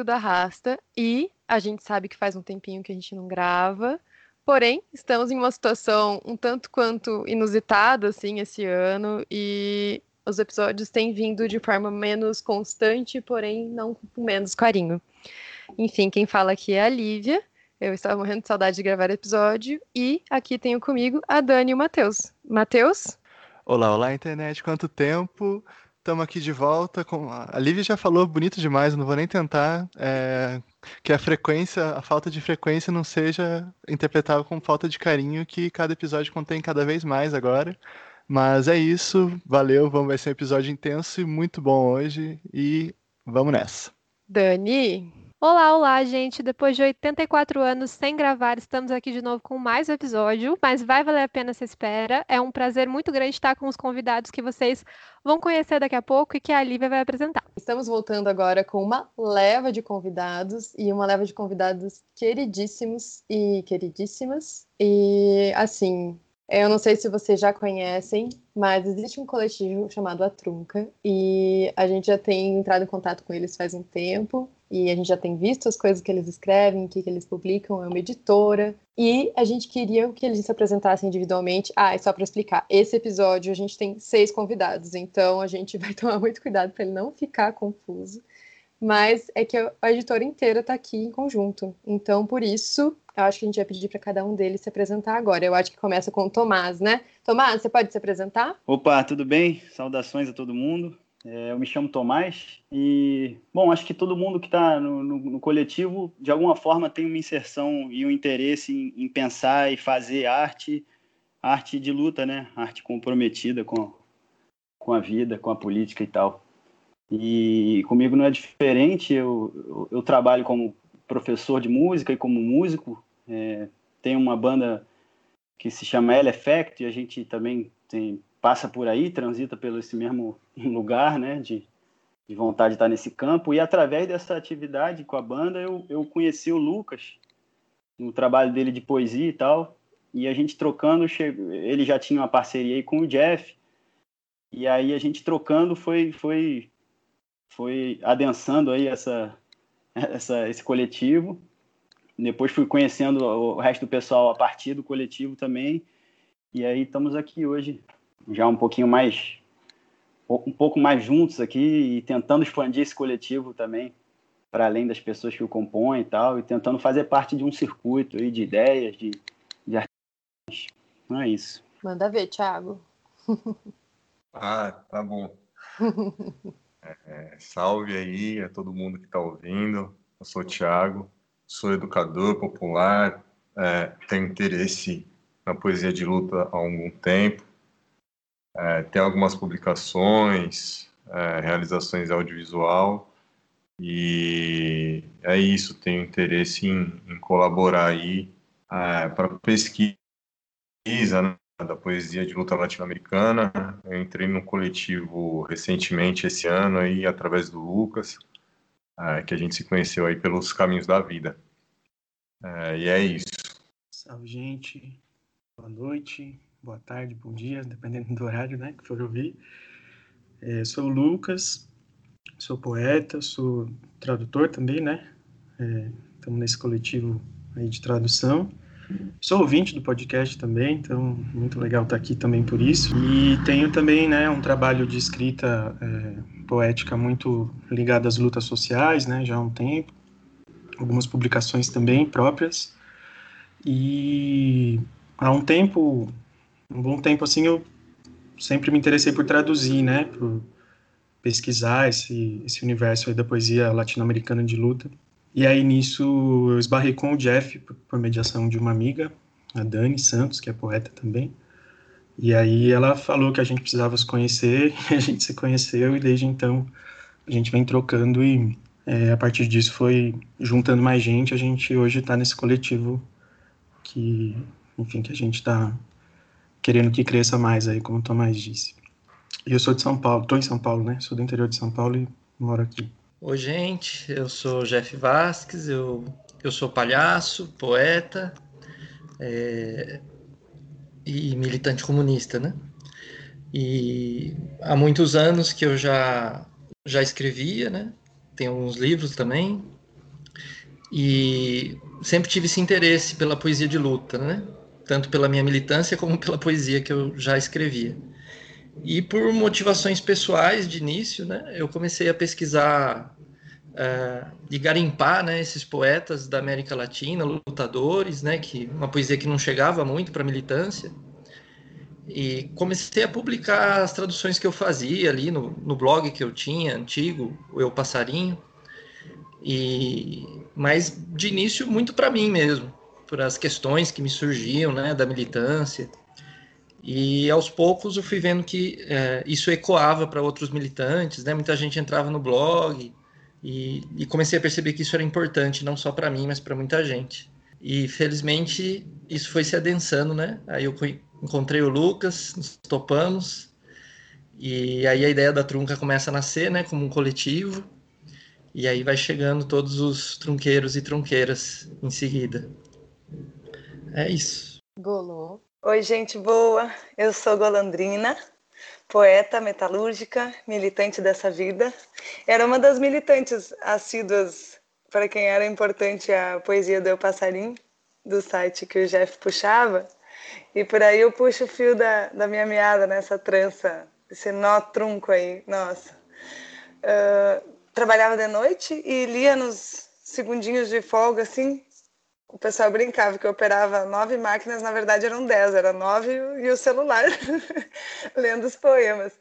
que Tudo Arrasta. E a gente sabe que faz um tempinho que a gente não grava, porém, estamos em uma situação um tanto quanto inusitada, assim, esse ano, e os episódios têm vindo de forma menos constante, porém não com menos carinho. Enfim, quem fala aqui é a Lívia. Eu estava morrendo de saudade de gravar episódio. E aqui tenho comigo a Dani e o Matheus. Matheus? Olá, olá, internet. Quanto tempo? Estamos aqui de volta. Com... A Lívia já falou bonito demais, não vou nem tentar. É... Que a frequência, a falta de frequência não seja interpretável como falta de carinho que cada episódio contém cada vez mais agora. Mas é isso, valeu, vamos, vai ser um episódio intenso e muito bom hoje e vamos nessa. Dani, Olá, olá, gente. Depois de 84 anos sem gravar, estamos aqui de novo com mais um episódio, mas vai valer a pena essa espera. É um prazer muito grande estar com os convidados que vocês vão conhecer daqui a pouco e que a Lívia vai apresentar. Estamos voltando agora com uma leva de convidados e uma leva de convidados queridíssimos e queridíssimas. E assim, eu não sei se vocês já conhecem, mas existe um coletivo chamado A Trunca e a gente já tem entrado em contato com eles faz um tempo e a gente já tem visto as coisas que eles escrevem, o que, que eles publicam, é uma editora e a gente queria que eles se apresentassem individualmente. Ah, e só para explicar, esse episódio a gente tem seis convidados, então a gente vai tomar muito cuidado para ele não ficar confuso mas é que a editora inteira está aqui em conjunto. Então, por isso, eu acho que a gente vai pedir para cada um deles se apresentar agora. Eu acho que começa com o Tomás, né? Tomás, você pode se apresentar? Opa, tudo bem? Saudações a todo mundo. É, eu me chamo Tomás e, bom, acho que todo mundo que está no, no, no, coletivo, de alguma forma, tem uma inserção e um interesse em, em, pensar e fazer arte, arte de luta, né? Arte comprometida com, com a vida, com a política e tal. E comigo não é diferente, eu, eu, eu trabalho como professor de música e como músico. É, tem uma banda que se chama L Effect e a gente também tem, passa por aí, transita pelo esse mesmo lugar, né, de, de vontade de estar nesse campo. E através dessa atividade com a banda, eu, eu conheci o Lucas, no trabalho dele de poesia e tal. E a gente trocando, ele já tinha uma parceria aí com o Jeff. E aí a gente trocando foi, foi foi adensando aí essa, essa, esse coletivo. Depois fui conhecendo o resto do pessoal a partir do coletivo também. E aí estamos aqui hoje, já um pouquinho mais, um pouco mais juntos aqui e tentando expandir esse coletivo também para além das pessoas que o compõem e tal, e tentando fazer parte de um circuito aí de ideias, de, de artistas. Não é isso. Manda ver, Thiago. ah, tá bom. É, salve aí a todo mundo que está ouvindo. Eu sou o Thiago, sou educador popular, é, tenho interesse na poesia de luta há algum tempo. É, tenho algumas publicações, é, realizações audiovisual e é isso. Tenho interesse em, em colaborar aí é, para pesquisa, né? da poesia de luta latino-americana. Eu entrei num coletivo recentemente esse ano aí através do Lucas, é, que a gente se conheceu aí pelos caminhos da vida. É, e é isso. Salve, gente. Boa noite, boa tarde, bom dia, dependendo do horário, né, que for ouvir. É, sou o Lucas, sou poeta, sou tradutor também, né? Estamos é, nesse coletivo aí de tradução. Sou ouvinte do podcast também, então muito legal estar aqui também por isso. E tenho também né, um trabalho de escrita é, poética muito ligado às lutas sociais, né, já há um tempo. Algumas publicações também próprias. E há um tempo, um bom tempo assim, eu sempre me interessei por traduzir, né, por pesquisar esse, esse universo da poesia latino-americana de luta. E aí nisso eu esbarrei com o Jeff por mediação de uma amiga, a Dani Santos, que é poeta também. E aí ela falou que a gente precisava se conhecer, e a gente se conheceu e desde então a gente vem trocando e é, a partir disso foi juntando mais gente. A gente hoje está nesse coletivo que, enfim, que a gente está querendo que cresça mais aí, como o Tomás disse. E eu sou de São Paulo, estou em São Paulo, né? Sou do interior de São Paulo e moro aqui. Oi, gente, eu sou Jeff Vasques, eu, eu sou palhaço, poeta é, e militante comunista, né? E há muitos anos que eu já já escrevia, né? Tenho uns livros também. E sempre tive esse interesse pela poesia de luta, né? Tanto pela minha militância como pela poesia que eu já escrevia. E por motivações pessoais de início, né? Eu comecei a pesquisar uh, de garimpar, né? Esses poetas da América Latina, lutadores, né? Que uma poesia que não chegava muito para militância e comecei a publicar as traduções que eu fazia ali no, no blog que eu tinha, antigo, o Eu Passarinho. E mas de início muito para mim mesmo, por as questões que me surgiam, né, da militância. E aos poucos eu fui vendo que é, isso ecoava para outros militantes, né? Muita gente entrava no blog e, e comecei a perceber que isso era importante, não só para mim, mas para muita gente. E felizmente isso foi se adensando, né? Aí eu encontrei o Lucas, nos topamos, e aí a ideia da trunca começa a nascer, né, como um coletivo, e aí vai chegando todos os trunqueiros e trunqueiras em seguida. É isso. Golô. Oi, gente boa. Eu sou Golandrina, poeta metalúrgica, militante dessa vida. Era uma das militantes assíduas para quem era importante a poesia do Eu Passarinho, do site que o Jeff puxava. E por aí eu puxo o fio da, da minha meada nessa trança, esse nó trunco aí, nossa. Uh, trabalhava de noite e lia nos segundinhos de folga, assim. O pessoal brincava que eu operava nove máquinas, na verdade eram dez, era nove e o celular, lendo os poemas.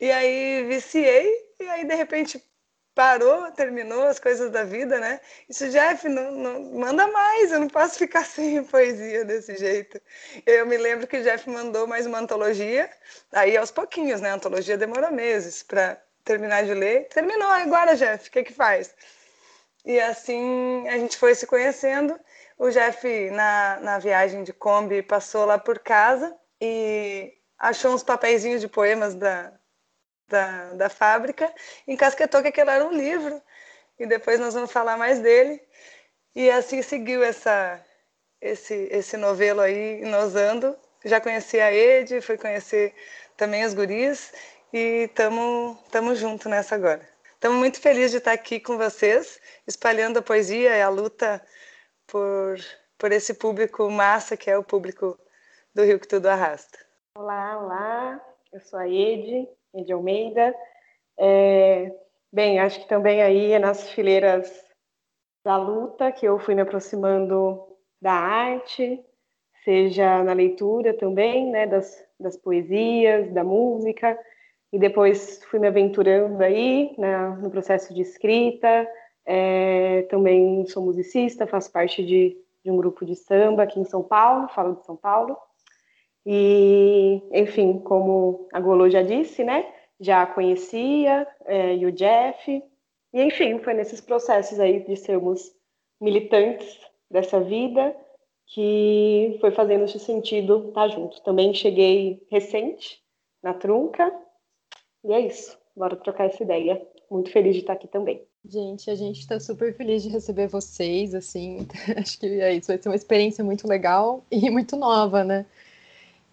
E aí viciei, e aí de repente parou, terminou as coisas da vida, né? Isso, Jeff, não, não, manda mais, eu não posso ficar sem poesia desse jeito. Eu me lembro que o Jeff mandou mais uma antologia, aí aos pouquinhos, né? A antologia demora meses para terminar de ler. Terminou, agora, Jeff, o que que faz? E assim a gente foi se conhecendo. O Jeff, na, na viagem de Kombi, passou lá por casa e achou uns papeizinhos de poemas da, da, da fábrica, encasquetou que aquele era um livro, e depois nós vamos falar mais dele. E assim seguiu essa, esse, esse novelo aí, Inosando. Já conheci a Ed, fui conhecer também os guris, e estamos juntos nessa agora. Estamos muito felizes de estar aqui com vocês, espalhando a poesia e a luta por, por esse público massa que é o público do Rio que Tudo Arrasta. Olá, olá, eu sou a Ed, de Almeida. É, bem, acho que também aí é nas fileiras da luta que eu fui me aproximando da arte, seja na leitura também, né, das, das poesias, da música, e depois fui me aventurando aí né, no processo de escrita. É, também sou musicista, faço parte de, de um grupo de samba aqui em São Paulo, falo de São Paulo. E, enfim, como a Golô já disse, né? Já conhecia, é, e o Jeff. E, enfim, foi nesses processos aí de sermos militantes dessa vida que foi fazendo esse sentido estar junto. Também cheguei recente na Trunca. E é isso. Bora trocar essa ideia. Muito feliz de estar aqui também. Gente, a gente está super feliz de receber vocês, assim, acho que é isso, vai ser uma experiência muito legal e muito nova, né?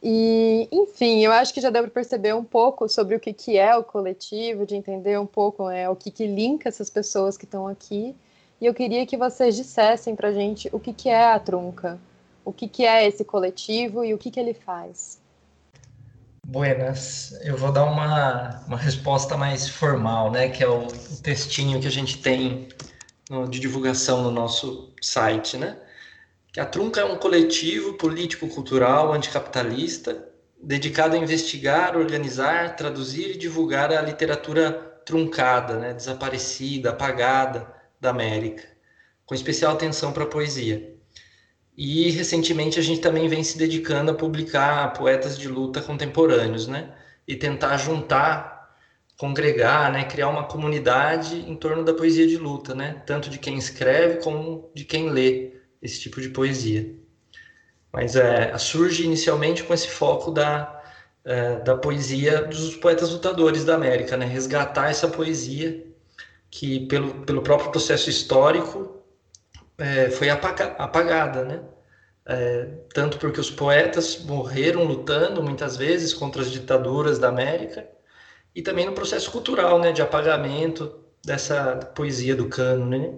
E, enfim, eu acho que já deu para perceber um pouco sobre o que, que é o coletivo, de entender um pouco é, o que, que linka essas pessoas que estão aqui. E eu queria que vocês dissessem para a gente o que, que é a Trunca, o que, que é esse coletivo e o que, que ele faz. Buenas, eu vou dar uma, uma resposta mais formal, né, que é o, o textinho que a gente tem no, de divulgação no nosso site, né? que a Trunca é um coletivo político-cultural anticapitalista dedicado a investigar, organizar, traduzir e divulgar a literatura truncada, né, desaparecida, apagada da América, com especial atenção para a poesia. E recentemente a gente também vem se dedicando a publicar poetas de luta contemporâneos, né, e tentar juntar, congregar, né, criar uma comunidade em torno da poesia de luta, né, tanto de quem escreve como de quem lê esse tipo de poesia. Mas é, surge inicialmente com esse foco da, é, da poesia dos poetas lutadores da América, né? resgatar essa poesia que, pelo, pelo próprio processo histórico, é, foi apaga, apagada, né? É, tanto porque os poetas morreram lutando muitas vezes contra as ditaduras da América e também no processo cultural, né, de apagamento dessa poesia do cano, né?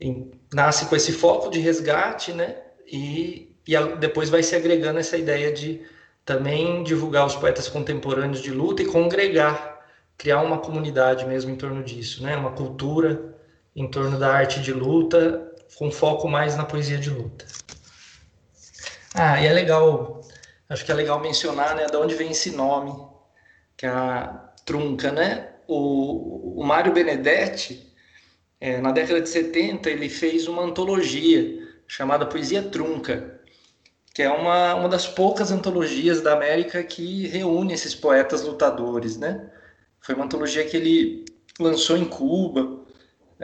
E nasce com esse foco de resgate, né? E, e depois vai se agregando essa ideia de também divulgar os poetas contemporâneos de luta e congregar, criar uma comunidade mesmo em torno disso, né? Uma cultura em torno da arte de luta, com foco mais na poesia de luta. Ah, e é legal, acho que é legal mencionar, né, de onde vem esse nome, que é a trunca, né? O, o Mário Benedetti, é, na década de 70, ele fez uma antologia chamada Poesia Trunca, que é uma, uma das poucas antologias da América que reúne esses poetas lutadores, né? Foi uma antologia que ele lançou em Cuba,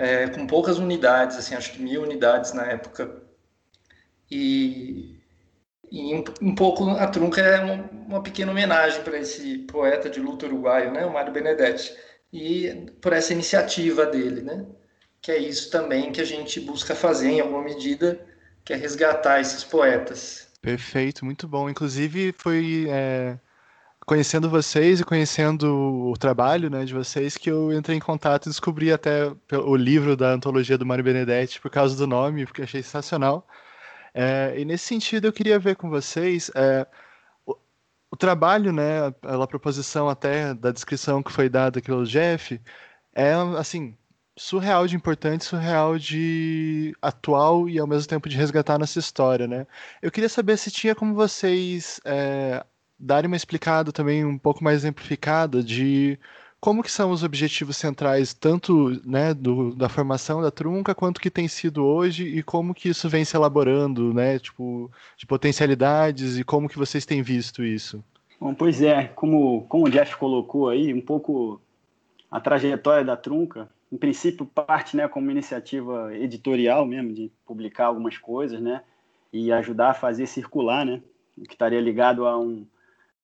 é, com poucas unidades, assim, acho que mil unidades na época. E, e um, um, pouco a trunca é uma, uma pequena homenagem para esse poeta de luta uruguaio, né, o Mário Benedetti, e por essa iniciativa dele, né, que é isso também que a gente busca fazer em alguma medida, que é resgatar esses poetas. Perfeito, muito bom. Inclusive foi é conhecendo vocês e conhecendo o trabalho né, de vocês que eu entrei em contato e descobri até o livro da antologia do Mário Benedetti por causa do nome, porque achei sensacional. É, e nesse sentido eu queria ver com vocês é, o, o, trabalho, né, a, proposição até da descrição que foi dada pelo Jeff, é assim surreal de importante, surreal de atual e ao mesmo tempo de resgatar nossa história, né? Eu queria saber se tinha como vocês é, darem uma explicada também um pouco mais exemplificada de como que são os objetivos centrais tanto né, do, da formação da Trunca quanto que tem sido hoje e como que isso vem se elaborando, né, tipo, de potencialidades e como que vocês têm visto isso? Bom, pois é, como, como o Jeff colocou aí, um pouco a trajetória da Trunca, em princípio parte né, como iniciativa editorial mesmo, de publicar algumas coisas, né, e ajudar a fazer circular, né, o que estaria ligado a um,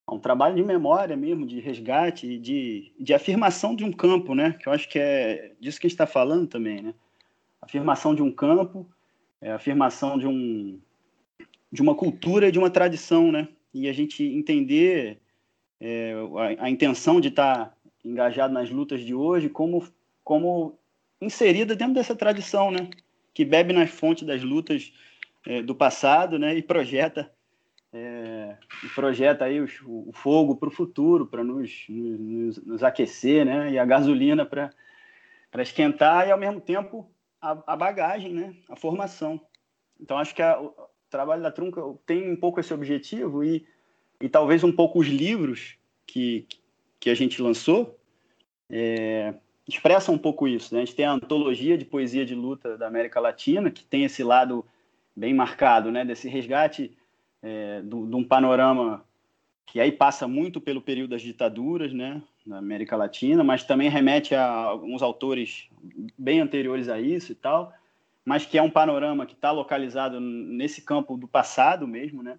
é um trabalho de memória mesmo, de resgate de, de afirmação de um campo, né? Que eu acho que é disso que a gente está falando também, né? Afirmação de um campo, é, afirmação de, um, de uma cultura de uma tradição, né? E a gente entender é, a, a, intenção de estar tá engajado nas lutas de hoje como, como inserida dentro dessa tradição, né? Que bebe nas fontes das lutas é, do passado, né? E projeta e projeta aí o, o fogo para o futuro, para nos, nos, nos, aquecer, né? E a gasolina para esquentar e, ao mesmo tempo, a, a, bagagem, né? A formação. Então, acho que a, o trabalho da Trunca tem um pouco esse objetivo e, e talvez um pouco os livros que, que a gente lançou é, expressam um pouco isso. Né? A gente tem a antologia de poesia de luta da América Latina, que tem esse lado bem marcado, né? Desse resgate é, de um panorama que aí passa muito pelo período das ditaduras, né, na América Latina, mas também remete a alguns autores bem anteriores a isso e tal, mas que é um panorama que está localizado nesse campo do passado mesmo, né,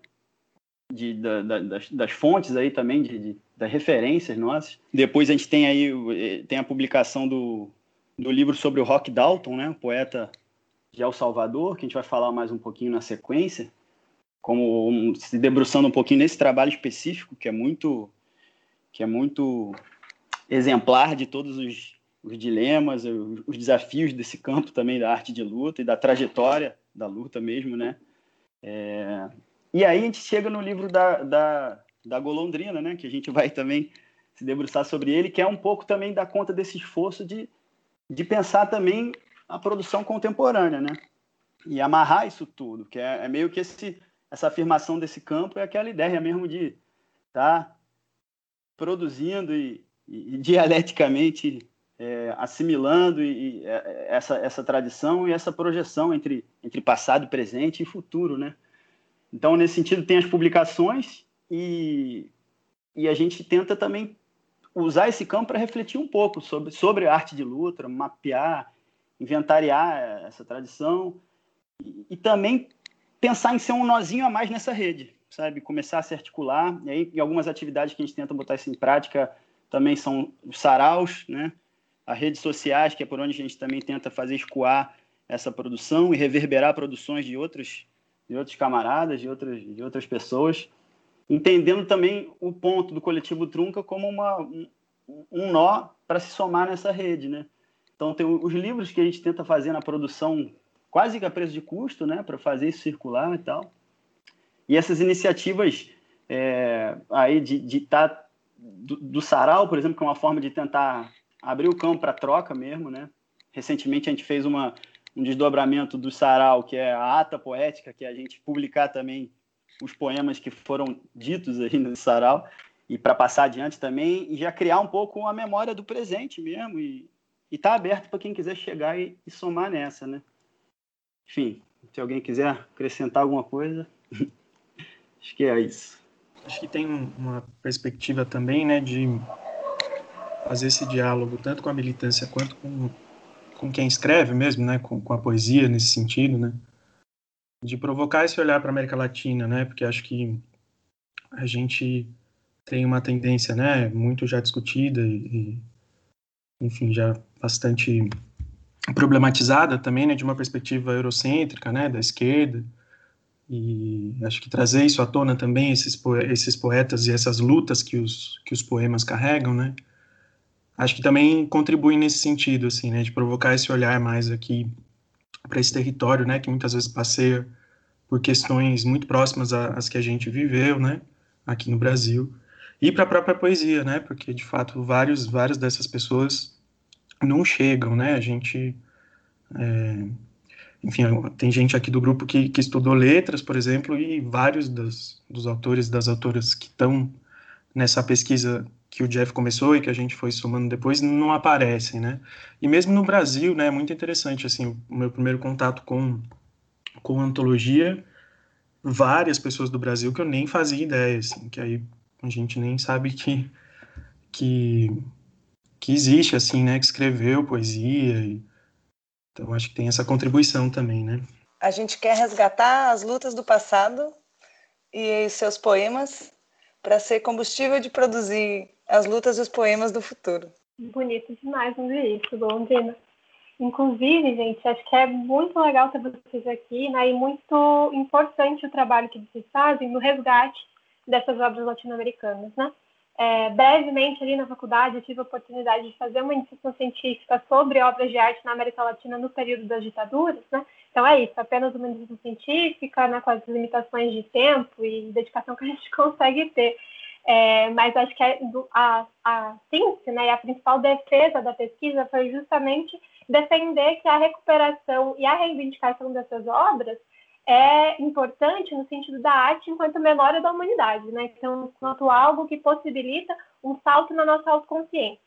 de, da, da, das, das, fontes aí também, de, de, das referências nossas. Depois a gente tem aí eh, tem a publicação do, do livro sobre o Rock Dalton, né, o poeta de El Salvador, que a gente vai falar mais um pouquinho na sequência, como um, se debruçando um pouquinho nesse trabalho específico que é muito que é muito exemplar de todos os, os dilemas, os, os, desafios desse campo também da arte de luta e da trajetória da luta mesmo, né? É... E aí a gente chega no livro da, da, da Golondrina, né? Que a gente vai também se debruçar sobre ele, que é um pouco também da conta desse esforço de, de pensar também a produção contemporânea, né? E amarrar isso tudo, que é, é meio que esse essa afirmação desse campo é aquela ideia mesmo de estar tá produzindo e, e, dialeticamente é, assimilando e, e, é, essa, essa tradição e essa projeção entre, entre passado, presente e futuro, né? Então, nesse sentido, tem as publicações e, e a gente tenta também usar esse campo para refletir um pouco sobre, sobre a arte de luta, mapear, inventariar essa tradição e, e também pensar em ser um nozinho a mais nessa rede, sabe? Começar a se articular. E aí, em algumas atividades que a gente tenta botar isso em prática também são os saraus, né? As redes sociais, que é por onde a gente também tenta fazer escoar essa produção e reverberar produções de outros, de outros camaradas, de outras, de outras pessoas, entendendo também o ponto do coletivo Trunca como uma, um nó para se somar nessa rede, né? Então tem os livros que a gente tenta fazer na produção quase que a preço de custo, né, para fazer isso circular e tal. E essas iniciativas é, aí de estar tá, do, do, sarau, por exemplo, que é uma forma de tentar abrir o campo para troca mesmo, né? Recentemente a gente fez uma, um desdobramento do sarau, que é a ata poética, que é a gente publicar também os poemas que foram ditos aí no sarau e para passar adiante também e já criar um pouco a memória do presente mesmo e estar tá aberto para quem quiser chegar e, e somar nessa, né? Enfim, se alguém quiser acrescentar alguma coisa, acho que é isso. Acho que tem uma perspectiva também, né, de fazer esse diálogo tanto com a militância quanto com, com quem escreve mesmo, né, com, com a poesia nesse sentido, né, de provocar esse olhar para a América Latina, né, porque acho que a gente tem uma tendência, né, muito já discutida e, enfim, já bastante problematizada também, né, de uma perspectiva eurocêntrica, né, da esquerda, e acho que trazer isso à tona também, esses, esses poetas e essas lutas que os, que os poemas carregam, né? Acho que também contribui nesse sentido, assim, né? De provocar esse olhar mais aqui para esse território, né? Que muitas vezes passeia por questões muito próximas às que a gente viveu, né? Aqui no Brasil. E para a própria poesia, né? Porque, de fato, vários, várias dessas pessoas não chegam, né? A gente... É, enfim, tem gente aqui do grupo que, que estudou letras, por exemplo, e vários dos, dos autores, das autoras que estão nessa pesquisa que o Jeff começou e que a gente foi somando depois, não aparecem, né? E mesmo no Brasil, né, é muito interessante, assim, o meu primeiro contato com, com antologia, várias pessoas do Brasil que eu nem fazia ideia, assim, que aí a gente nem sabe que, que, que existe, assim, né, que escreveu poesia e então, acho que tem essa contribuição também, né? A gente quer resgatar as lutas do passado e seus poemas para ser combustível de produzir as lutas e os poemas do futuro. Bonito demais ouvir isso, Londrina. Inclusive, gente, acho que é muito legal ter vocês aqui, né? E muito importante o trabalho que vocês fazem no resgate dessas obras latino-americanas, né? É, brevemente, ali na faculdade, tive a oportunidade de fazer uma iniciação científica sobre obras de arte na América Latina no período das ditaduras, né? Então é isso, apenas uma iniciação científica, né, com as limitações de tempo e dedicação que a gente consegue ter. É, mas acho que a, a síntese né, e a principal defesa da pesquisa foi justamente defender que a recuperação e a reivindicação dessas obras é importante no sentido da arte enquanto memória da humanidade, né? Então, enquanto algo que possibilita um salto na nossa autoconsciência.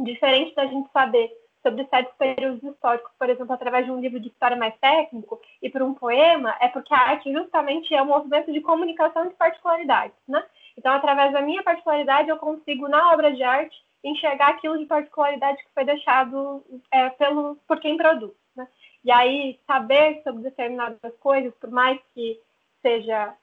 Diferente da gente saber sobre certos períodos históricos, por exemplo, através de um livro de história mais técnico e por um poema, é porque a arte justamente é um movimento de comunicação de particularidades, né? Então, através da minha particularidade, eu consigo, na obra de arte, enxergar aquilo de particularidade que foi deixado é, pelo, por quem produz. E aí, saber sobre determinadas coisas, por mais que seja,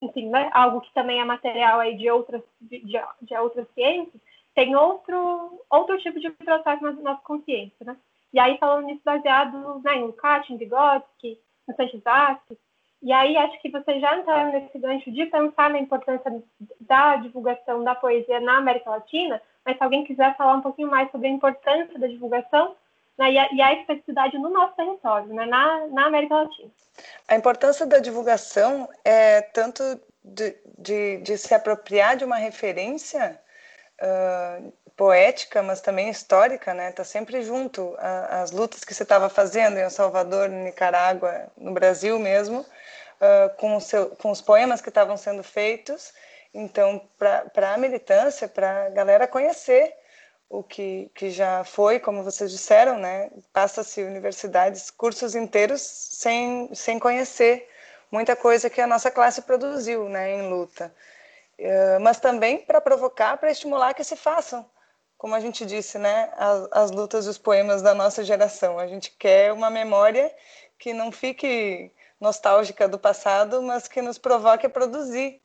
enfim, né, algo que também é material aí de outras, de, de outras ciências, tem outro, outro tipo de processo na nossa consciência, né? E aí, falando nisso, baseado né, em Lukács, em Vygotsky, no Sanchez Vasquez, e aí acho que vocês já entraram nesse gancho de pensar na importância da divulgação da poesia na América Latina, mas se alguém quiser falar um pouquinho mais sobre a importância da divulgação, né, e, a, e, a, especificidade no nosso território, né, na, na, América Latina. A importância da divulgação é tanto de, de, de se apropriar de uma referência uh, poética, mas também histórica, né? Está sempre junto às lutas que você estava fazendo em El Salvador, no Nicarágua, no Brasil mesmo, uh, com, seu, com os poemas que estavam sendo feitos. Então, para a militância, para a galera conhecer o que, que já foi, como vocês disseram, né? Passa-se universidades, cursos inteiros sem, sem conhecer muita coisa que a nossa classe produziu, né, em luta. Uh, mas também para provocar, para estimular que se façam, como a gente disse, né, as, as lutas e os poemas da nossa geração. A gente quer uma memória que não fique nostálgica do passado, mas que nos provoque a produzir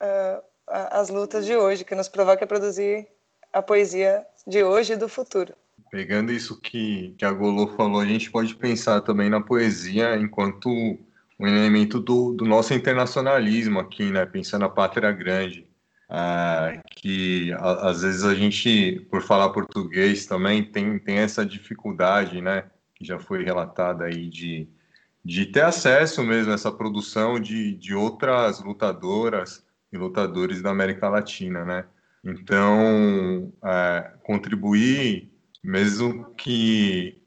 uh, as lutas de hoje, que nos provoque a produzir a poesia de hoje e do futuro. Pegando isso que, que a Golô falou, a gente pode pensar também na poesia enquanto um elemento do, do nosso internacionalismo aqui, né? Pensando a pátria grande. é, que a, às vezes a gente, por falar português também, tem, tem essa dificuldade, né? Que já foi relatada aí de, de ter acesso mesmo a essa produção de, de outras lutadoras e lutadores da América Latina, né? Então, é, contribuir, mesmo que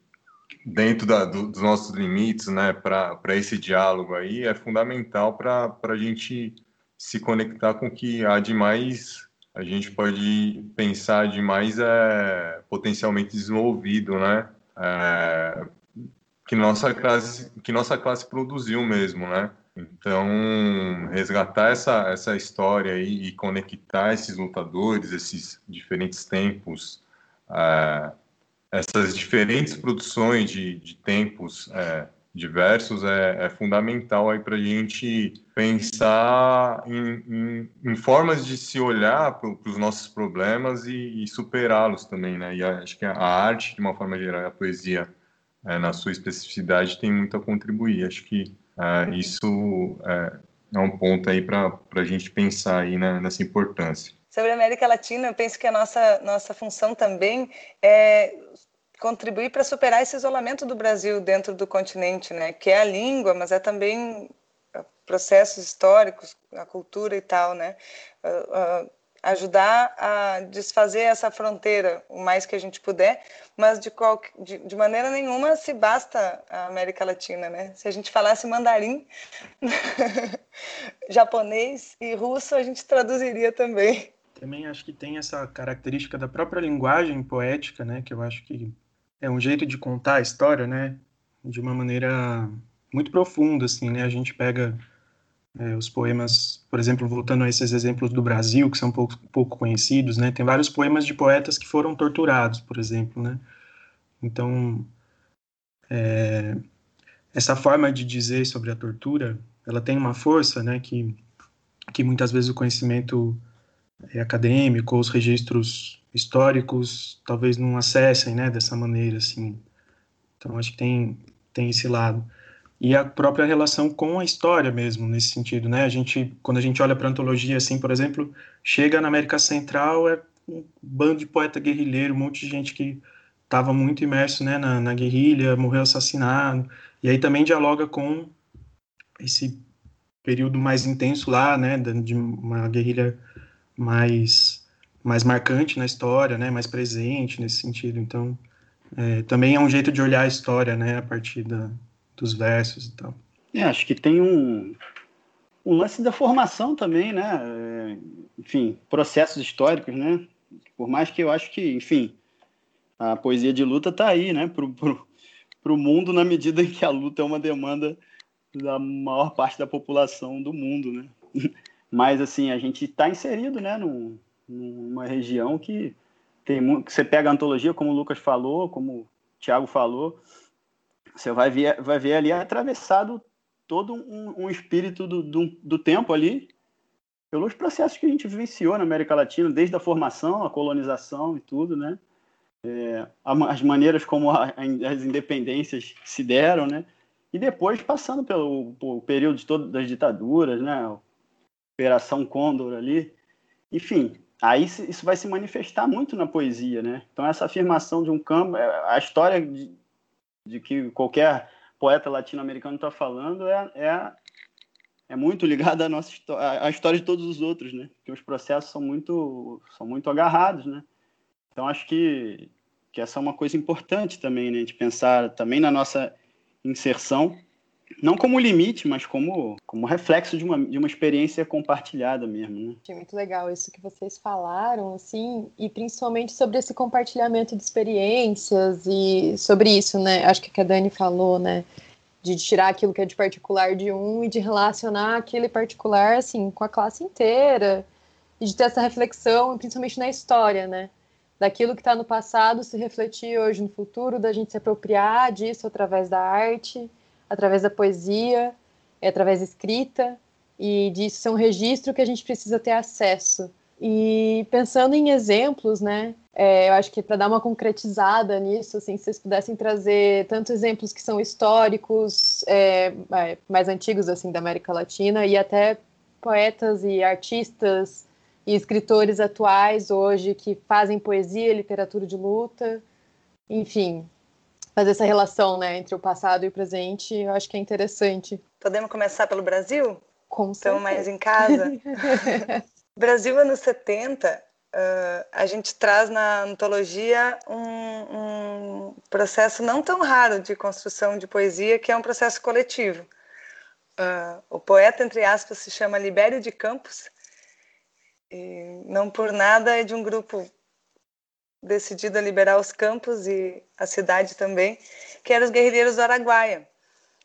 dentro da, do, dos nossos limites, né, para esse diálogo aí, é fundamental para a gente se conectar com o que há de mais a gente pode pensar de mais é, potencialmente desenvolvido, né? É, que nossa classe que nossa classe produziu mesmo, né? Então resgatar essa essa história aí e conectar esses lutadores, esses diferentes tempos, é, essas diferentes produções de, de tempos é, diversos é, é fundamental aí para a gente pensar em, em, em, formas de se olhar para os nossos problemas e, e superá-los também, né? E acho que a arte, de uma forma geral, a poesia, é, na sua especificidade, tem muito a contribuir. Acho que é, isso é, é, um ponto aí para a gente pensar aí né, nessa importância. Sobre a América Latina, eu penso que a nossa, nossa função também é contribuir para superar esse isolamento do Brasil dentro do continente, né? Que é a língua, mas é também processos históricos, a cultura e tal, né? Uh, uh, ajudar a desfazer essa fronteira o mais que a gente puder, mas de, qual, de, de, maneira nenhuma se basta a América Latina, né? Se a gente falasse mandarim, japonês e russo, a gente traduziria também. Também acho que tem essa característica da própria linguagem poética, né? Que eu acho que é um jeito de contar a história, né? De uma maneira muito profunda, assim, né? A gente pega é, os poemas, por exemplo, voltando a esses exemplos do Brasil, que são pouco, pouco conhecidos, né? Tem vários poemas de poetas que foram torturados, por exemplo, né? Então, é, essa forma de dizer sobre a tortura, ela tem uma força, né? Que, que muitas vezes o conhecimento é, acadêmico, os registros históricos talvez não acessem, né, dessa maneira, assim. Então, acho que tem, tem esse lado. E a própria relação com a história mesmo, nesse sentido, né? A gente, quando a gente olha para antologia, assim, por exemplo, chega na América Central, é um bando de poeta guerrilheiro, um monte de gente que estava muito imerso, né, na, na guerrilha, morreu assassinado, e aí também dialoga com esse período mais intenso lá, né, de uma guerrilha mais mais marcante na história, né, mais presente nesse sentido. Então, é, também é um jeito de olhar a história, né, a partir da, dos versos e tal. É, acho que tem um, um lance da formação também, né? É, enfim, processos históricos, né? Por mais que eu acho que, enfim, a poesia de luta está aí, né? Pro, pro, pro mundo na medida em que a luta é uma demanda da maior parte da população do mundo, né? Mas assim a gente está inserido, né? Num, numa região que tem muito. Você pega a antologia, como o Lucas falou, como o Tiago falou, você vai ver, vai ver ali atravessado todo um, um espírito do, do, do, tempo ali, pelos processos que a gente vivenciou na América Latina, desde a formação, a colonização e tudo, né? É, as maneiras como a, as independências se deram, né? E depois passando pelo, pelo período de todas das ditaduras, né? Operação Condor ali. Enfim, aí isso vai se manifestar muito na poesia, né? Então essa afirmação de um campo, é, a história de, de que qualquer poeta latino-americano está falando é, é, é muito ligada à nossa história, à história de todos os outros, né? Porque os processos são muito são muito agarrados, né? Então acho que que essa é uma coisa importante também, né? De pensar também na nossa inserção não como limite, mas como, como reflexo de uma, de uma experiência compartilhada mesmo, né? Achei muito legal isso que vocês falaram, assim, e principalmente sobre esse compartilhamento de experiências e sobre isso, né? Acho que a Dani falou, né? De tirar aquilo que é de particular de um e de relacionar aquele particular, assim, com a classe inteira e de ter essa reflexão, principalmente na história, né? Daquilo que está no passado se refletir hoje no futuro, da gente se apropriar disso através da arte através da poesia, é através da escrita, e disso ser um registro que a gente precisa ter acesso. E pensando em exemplos, né, é, eu acho que para dar uma concretizada nisso, assim, se vocês pudessem trazer tanto exemplos que são históricos, é, mais antigos assim da América Latina, e até poetas e artistas e escritores atuais hoje que fazem poesia, literatura de luta, enfim, fazer essa relação né, entre o passado e o presente, eu acho que é interessante. Podemos começar pelo Brasil? Com Estamos mais em casa. Brasil, anos 70, uh, a gente traz na antologia um, um, processo não tão raro de construção de poesia, que é um processo coletivo. Uh, o poeta, entre aspas, se chama Libério de Campos, e não por nada é de um grupo decidido a liberar os campos e a cidade também, que eram os guerrilheiros do Araguaia.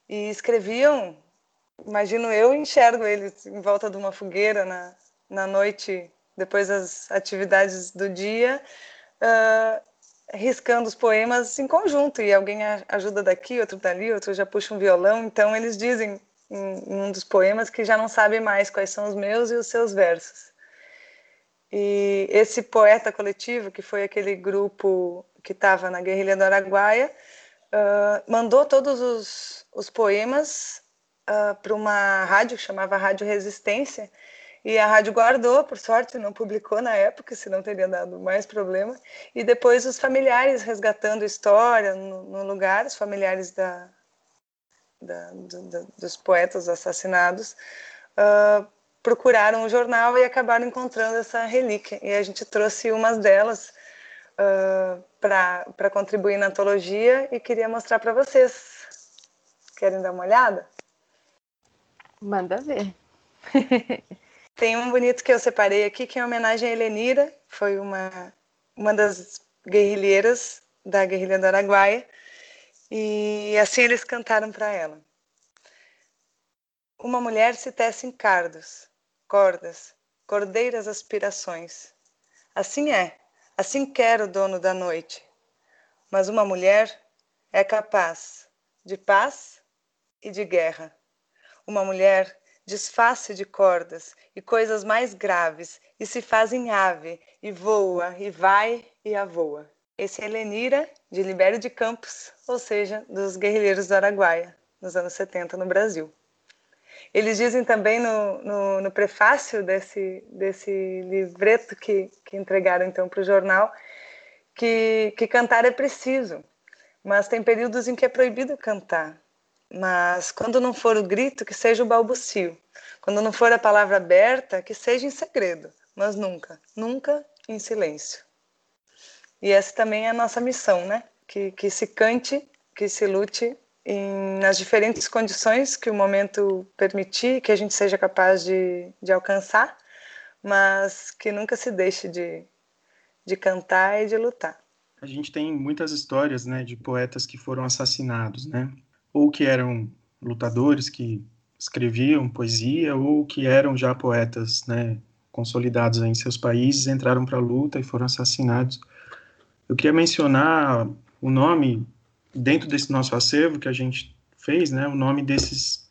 E escreviam, imagino eu, enxergo eles em volta de uma fogueira na, na noite, depois das atividades do dia, uh, riscando os poemas em conjunto. E alguém ajuda daqui, outro dali, outro já puxa um violão. Então eles dizem em, em um dos poemas que já não sabem mais quais são os meus e os seus versos. E esse poeta coletivo, que foi aquele grupo que estava na guerrilha do Araguaia, uh, mandou todos os, os poemas uh, para uma rádio que chamava Rádio Resistência, e a rádio guardou, por sorte, não publicou na época, senão teria dado mais problema. E depois os familiares resgatando história no, no lugar, os familiares da, da, do, dos poetas assassinados, uh, procuraram o jornal e acabaram encontrando essa relíquia. E a gente trouxe umas delas uh, para contribuir na antologia e queria mostrar para vocês. Querem dar uma olhada? Manda ver. Tem um bonito que eu separei aqui, que é uma homenagem a Helenira, foi uma, uma das guerrilheiras da guerrilha do Araguaia, e assim eles cantaram para ela. Uma mulher se tece em cardos, cordas, cordeiras aspirações. Assim é, assim quer o dono da noite. Mas uma mulher é capaz de paz e de guerra. Uma mulher desface de cordas e coisas mais graves e se faz em ave e voa e vai e avoa. Esse é Helenira de Libério de Campos, ou seja, dos guerrilheiros do Araguaia, nos anos 70 no Brasil. Eles dizem também no, no, no prefácio desse, desse livreto que, que entregaram então para o jornal que, que cantar é preciso, mas tem períodos em que é proibido cantar. Mas quando não for o grito, que seja o balbucio. Quando não for a palavra aberta, que seja em segredo, mas nunca, nunca em silêncio. E essa também é a nossa missão, né? Que, que se cante, que se lute em, nas diferentes condições que o momento permitir, que a gente seja capaz de, de alcançar, mas que nunca se deixe de, de cantar e de lutar. A gente tem muitas histórias, né, de poetas que foram assassinados, né, ou que eram lutadores que escreviam poesia, ou que eram já poetas, né, consolidados em seus países, entraram para a luta e foram assassinados. Eu queria mencionar o nome dentro desse nosso acervo que a gente fez, né, o nome desses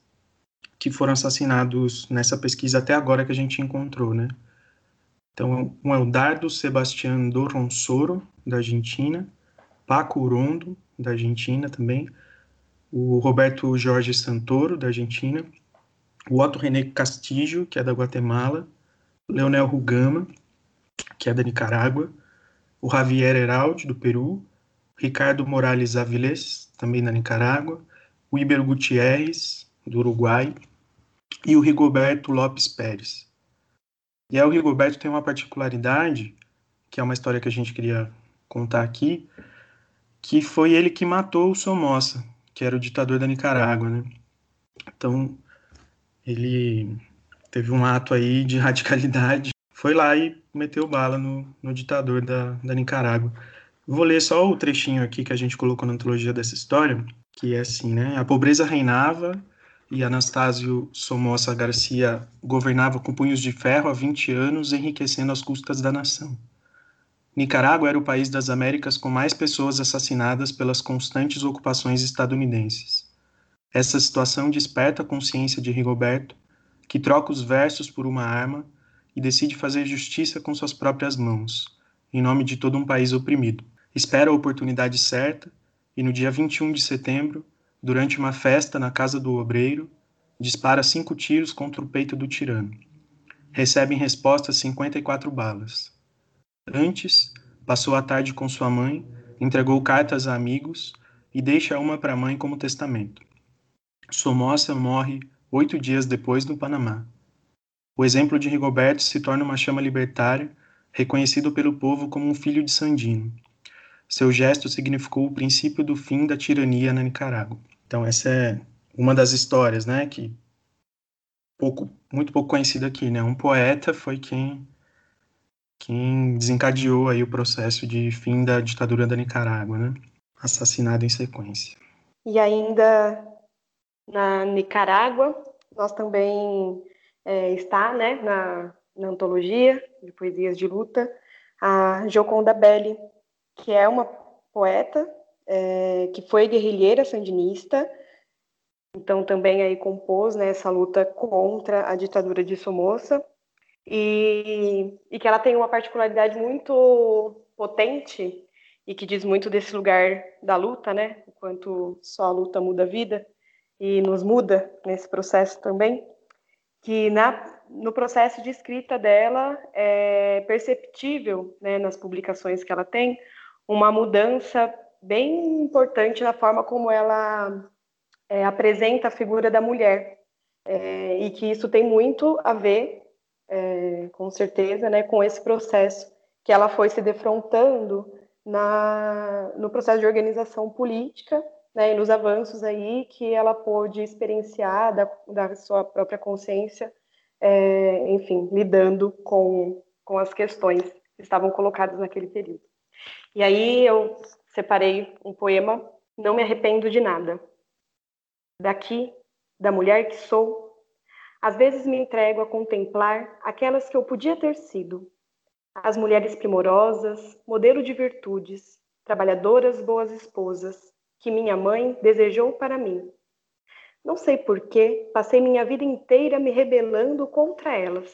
que foram assassinados nessa pesquisa até agora que a gente encontrou, né? Então, um é o Dardo Sebastián Dorronsoro, da Argentina, Paco Rondo, da Argentina também, o Roberto Jorge Santoro, da Argentina, o Otto René Castillo, que é da Guatemala, Leonel Rugama, que é da Nicarágua, o Javier Heraldi, do Peru, Ricardo Morales Avilés, também da Nicarágua, o Iber Gutierrez, do Uruguai, e o Rigoberto Lopes Pérez. E aí o Rigoberto tem uma particularidade, que é uma história que a gente queria contar aqui, que foi ele que matou o Somoza, que era o ditador da Nicarágua, né? Então, ele teve um ato aí de radicalidade, foi lá e meteu bala no, no ditador da, da Nicarágua. Vou ler só o trechinho aqui que a gente colocou na antologia dessa história, que é assim, né? A pobreza reinava e Anastásio Somoza Garcia governava com punhos de ferro há 20 anos, enriquecendo as custas da nação. Nicarágua era o país das Américas com mais pessoas assassinadas pelas constantes ocupações estadunidenses. Essa situação desperta a consciência de Rigoberto, que troca os versos por uma arma e decide fazer justiça com suas próprias mãos, em nome de todo um país oprimido espera a oportunidade certa e no dia 21 de setembro, durante uma festa na casa do obreiro, dispara cinco tiros contra o peito do tirano. recebe em resposta 54 balas. Antes, passou a tarde com sua mãe, entregou cartas a amigos e deixa uma para a mãe como testamento. Somoza morre oito dias depois no Panamá. O exemplo de Rigoberto se torna uma chama libertária, reconhecido pelo povo como um filho de Sandino. Seu gesto significou o princípio do fim da tirania na Nicarágua. Então essa é uma das histórias, né, que pouco, muito pouco conhecida aqui, né? Um poeta foi quem quem desencadeou aí o processo de fim da ditadura da Nicarágua, né? Assassinado em sequência. E ainda na Nicarágua, nós também é, está, né, na, na antologia de poesias de luta, a Gioconda Belli, que é uma poeta é, que foi guerrilheira sandinista, então também aí compôs né, essa luta contra a ditadura de Somoza e, e que ela tem uma particularidade muito potente e que diz muito desse lugar da luta, né? O quanto só a luta muda a vida e nos muda nesse processo também, que na, no processo de escrita dela é perceptível, né, nas publicações que ela tem, uma mudança bem importante na forma como ela é, apresenta a figura da mulher. É, e que isso tem muito a ver, é, com certeza, né, com esse processo que ela foi se defrontando na, no processo de organização política né, e nos avanços aí que ela pôde experienciar da, da sua própria consciência, é, enfim, lidando com, com as questões que estavam colocadas naquele período. E aí eu separei um poema, Não Me Arrependo de Nada, Daqui, da mulher que sou, às vezes me entrego a contemplar aquelas que eu podia ter sido. As mulheres primorosas, modelo de virtudes, trabalhadoras boas esposas, que minha mãe desejou para mim. Não sei por que passei minha vida inteira me rebelando contra elas.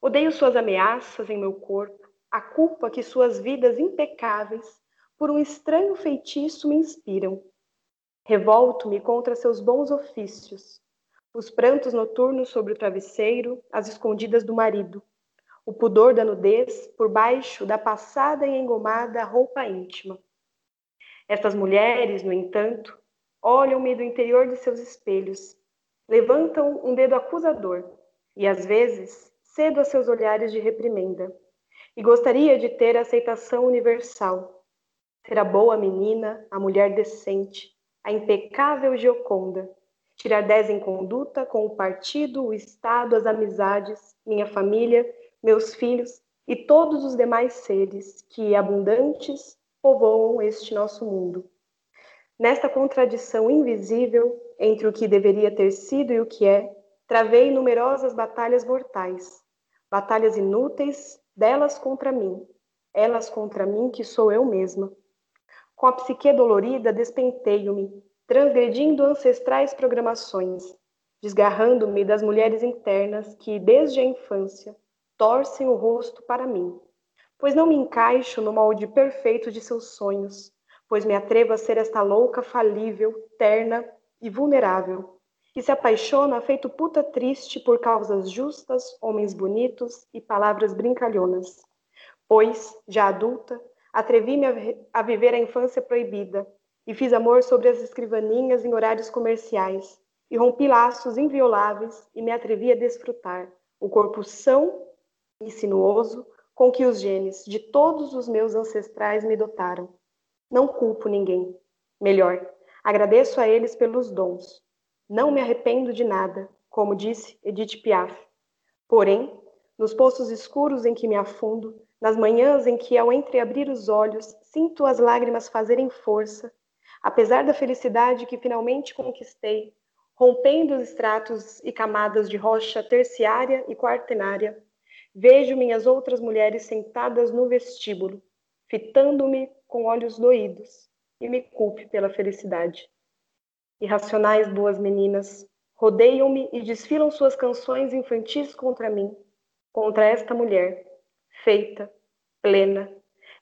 Odeio suas ameaças em meu corpo, a culpa que suas vidas impecáveis, por um estranho feitiço, me inspiram. Revolto-me contra seus bons ofícios, os prantos noturnos sobre o travesseiro, as escondidas do marido, o pudor da nudez por baixo da passada e engomada roupa íntima. Estas mulheres, no entanto, olham-me do interior de seus espelhos, levantam um dedo acusador e, às vezes, cedo a seus olhares de reprimenda. E gostaria de ter aceitação universal, ser a boa menina, a mulher decente, a impecável Gioconda, tirar dez em conduta com o partido, o Estado, as amizades, minha família, meus filhos e todos os demais seres que, abundantes, povoam este nosso mundo. Nesta contradição invisível entre o que deveria ter sido e o que é, travei numerosas batalhas mortais, batalhas inúteis, delas contra mim, elas contra mim que sou eu mesma. Com a psique dolorida, despenteio-me, transgredindo ancestrais programações, desgarrando-me das mulheres internas que, desde a infância, torcem o rosto para mim. Pois não me encaixo no molde perfeito de seus sonhos, pois me atrevo a ser esta louca falível, terna e vulnerável, que se apaixona feito puta triste por causas justas, homens bonitos e palavras brincalhonas. Pois, já adulta, Atrevi-me a, a viver a infância proibida e fiz amor sobre as escrivaninhas em horários comerciais e rompi laços invioláveis e me atrevi a desfrutar o corpo são e sinuoso com que os genes de todos os meus ancestrais me dotaram. Não culpo ninguém. Melhor, agradeço a eles pelos dons. Não me arrependo de nada, como disse Edith Piaf. Porém, nos poços escuros em que me afundo, nas manhãs em que, ao entreabrir os olhos, sinto as lágrimas fazerem força, apesar da felicidade que finalmente conquistei, rompendo os estratos e camadas de rocha terciária e quaternária, vejo minhas outras mulheres sentadas no vestíbulo, fitando-me com olhos doídos, e me culpe pela felicidade. Irracionais boas meninas, rodeiam-me e desfilam suas canções infantis contra mim, contra esta mulher, feita, plena,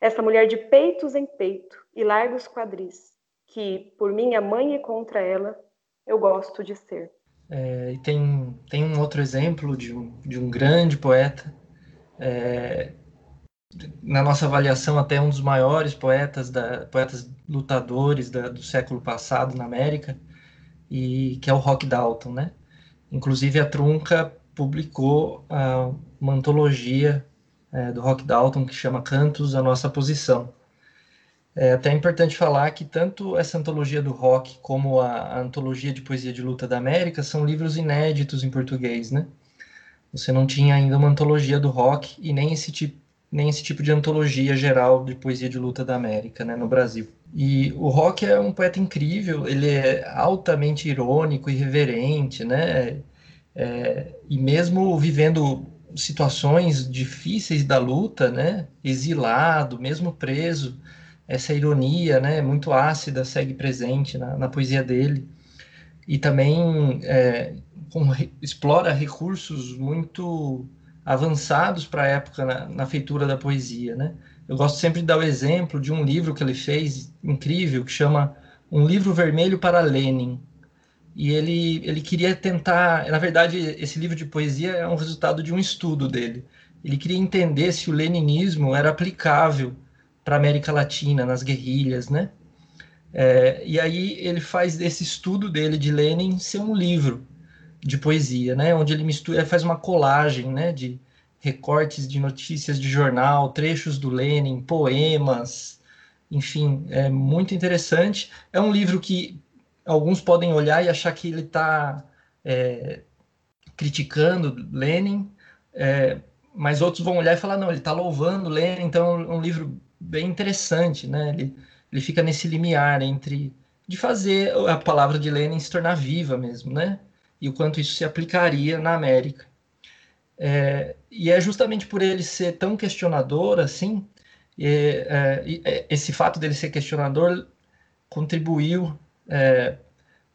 esta mulher de peitos em peito e largos quadris, que, por minha mãe e contra ela, eu gosto de ser. É, e tem, tem um outro exemplo de um, de um grande poeta, é, na nossa avaliação até um dos maiores poetas, da, poetas lutadores da, do século passado na América, e que é o Rock Dalton, né? Inclusive a Trunca publicou uh, uma antologia é, do Rock Dalton que chama Cantos, a Nossa Posição. É até importante falar que tanto essa antologia do rock como a, a, antologia de poesia de luta da América são livros inéditos em português, né? Você não tinha ainda uma antologia do rock e nem esse tipo, nem esse tipo de antologia geral de poesia de luta da América, né, no Brasil. E o Rock é um poeta incrível, ele é altamente irônico, irreverente, né? É, e mesmo vivendo situações difíceis da luta, né? Exilado, mesmo preso, essa ironia, né? Muito ácida segue presente na, na poesia dele e também é, com, explora recursos muito avançados para a época na, na, feitura da poesia, né? Eu gosto sempre de dar o exemplo de um livro que ele fez incrível que chama Um Livro Vermelho para Lenin, e ele, ele queria tentar. Na verdade, esse livro de poesia é um resultado de um estudo dele. Ele queria entender se o leninismo era aplicável para a América Latina, nas guerrilhas, né? É, e aí ele faz desse estudo dele de Lenin ser um livro de poesia, né? Onde ele mistura, faz uma colagem, né? De recortes de notícias de jornal, trechos do Lenin, poemas, enfim, é muito interessante. É um livro que alguns podem olhar e achar que ele está é, criticando Lenin, é, mas outros vão olhar e falar, não, ele está louvando Lenin, então é um livro bem interessante, né? Ele, ele fica nesse limiar entre de fazer a palavra de Lenin se tornar viva mesmo, né? E o quanto isso se aplicaria na América. É, e é justamente por ele ser tão questionador assim, é, é, esse fato dele ser questionador contribuiu é,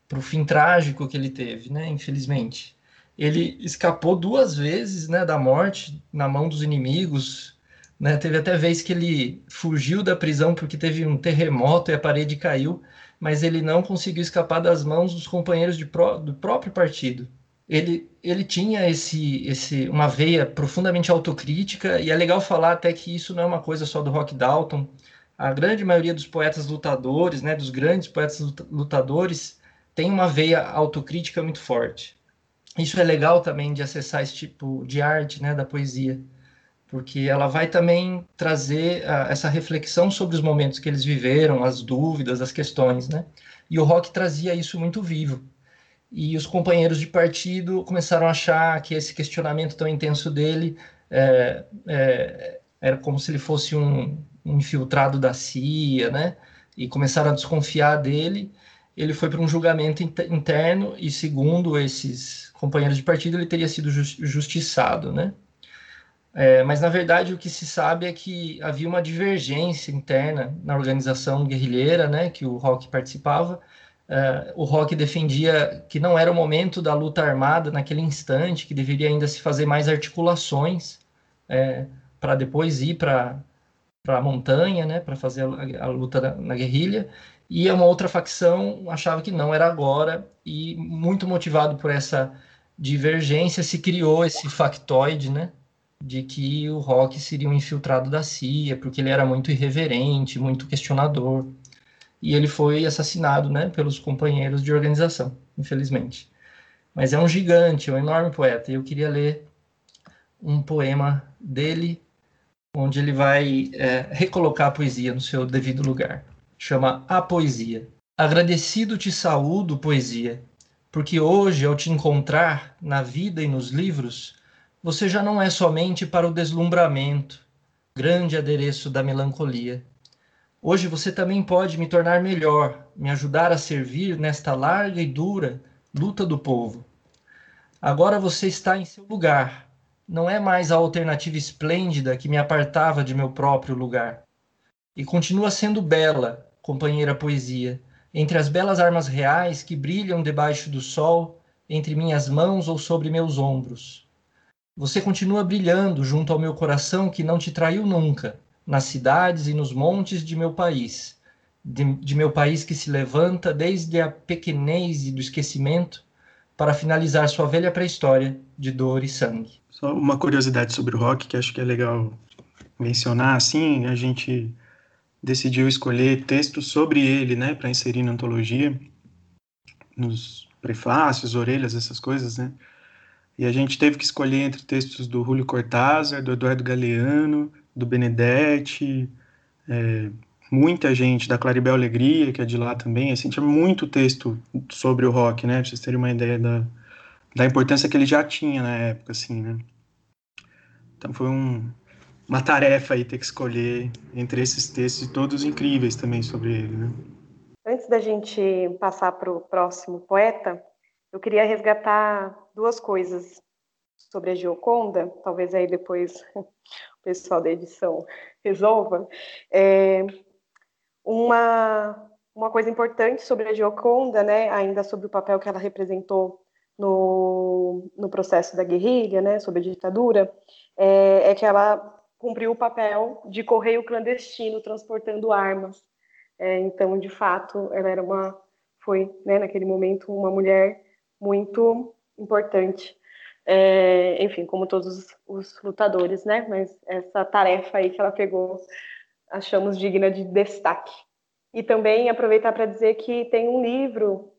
para o fim trágico que ele teve, né? Infelizmente, ele escapou duas vezes, né, da morte na mão dos inimigos. Né? Teve até vez que ele fugiu da prisão porque teve um terremoto e a parede caiu, mas ele não conseguiu escapar das mãos dos companheiros pró do próprio partido. Ele, ele tinha esse, esse, uma veia profundamente autocrítica, e é legal falar até que isso não é uma coisa só do Rock Dalton a grande maioria dos poetas lutadores, né, dos grandes poetas lutadores, tem uma veia autocrítica muito forte. Isso é legal também de acessar esse tipo de arte, né, da poesia, porque ela vai também trazer uh, essa reflexão sobre os momentos que eles viveram, as dúvidas, as questões, né? E o rock trazia isso muito vivo. E os companheiros de partido começaram a achar que esse questionamento tão intenso dele é, é, era como se ele fosse um, infiltrado da CIA, né? E começaram a desconfiar dele. Ele foi para um julgamento interno e, segundo esses companheiros de partido, ele teria sido justiçado, né? É, mas na verdade o que se sabe é que havia uma divergência interna na organização guerrilheira, né? Que o Rock participava. É, o Rock defendia que não era o momento da luta armada naquele instante, que deveria ainda se fazer mais articulações é, para depois ir para a montanha, né, para fazer a, a luta na, na, guerrilha, e uma outra facção achava que não era agora, e muito motivado por essa divergência se criou esse factoide, né, de que o Rock seria um infiltrado da CIA, porque ele era muito irreverente, muito questionador, e ele foi assassinado, né, pelos companheiros de organização, infelizmente. Mas é um gigante, é um enorme poeta, e eu queria ler um poema dele onde ele vai é, recolocar a poesia no seu devido lugar. Chama A Poesia. Agradecido te saúdo, poesia, porque hoje, ao te encontrar na vida e nos livros, você já não é somente para o deslumbramento, grande adereço da melancolia. Hoje você também pode me tornar melhor, me ajudar a servir nesta larga e dura luta do povo. Agora você está em seu lugar, não é mais a alternativa esplêndida que me apartava de meu próprio lugar. E continua sendo bela, companheira poesia, entre as belas armas reais que brilham debaixo do sol, entre minhas mãos ou sobre meus ombros. Você continua brilhando junto ao meu coração que não te traiu nunca, nas cidades e nos montes de meu país, de, de meu país que se levanta desde a pequenez e do esquecimento para finalizar sua velha pré-história de dor e sangue. Só uma curiosidade sobre o rock que acho que é legal mencionar, assim, a gente decidiu escolher textos sobre ele, né, para inserir na antologia, nos prefácios, orelhas, essas coisas, né? E a gente teve que escolher entre textos do Julio Cortázar, do Eduardo Galeano, do Benedetti, é, muita gente, da Claribel Alegria, que é de lá também, assim, tinha muito texto sobre o rock, né, pra vocês terem uma ideia da, da importância que ele já tinha na época, assim, né. Então foi um, uma tarefa aí ter que escolher entre esses textos, todos incríveis também sobre ele, né. Antes da gente passar para o próximo poeta, eu queria resgatar duas coisas sobre a Gioconda, talvez aí depois o pessoal da edição resolva. É, uma, uma coisa importante sobre a Gioconda, né, ainda sobre o papel que ela representou no, no processo da guerrilha, né, sobre a ditadura, é, é que ela cumpriu o papel de correio clandestino transportando armas. É, então, de fato, ela era uma, foi, né, naquele momento, uma mulher muito importante. É, enfim, como todos os, lutadores, né? Mas essa tarefa aí que ela pegou, achamos digna de destaque. E também aproveitar para dizer que tem um livro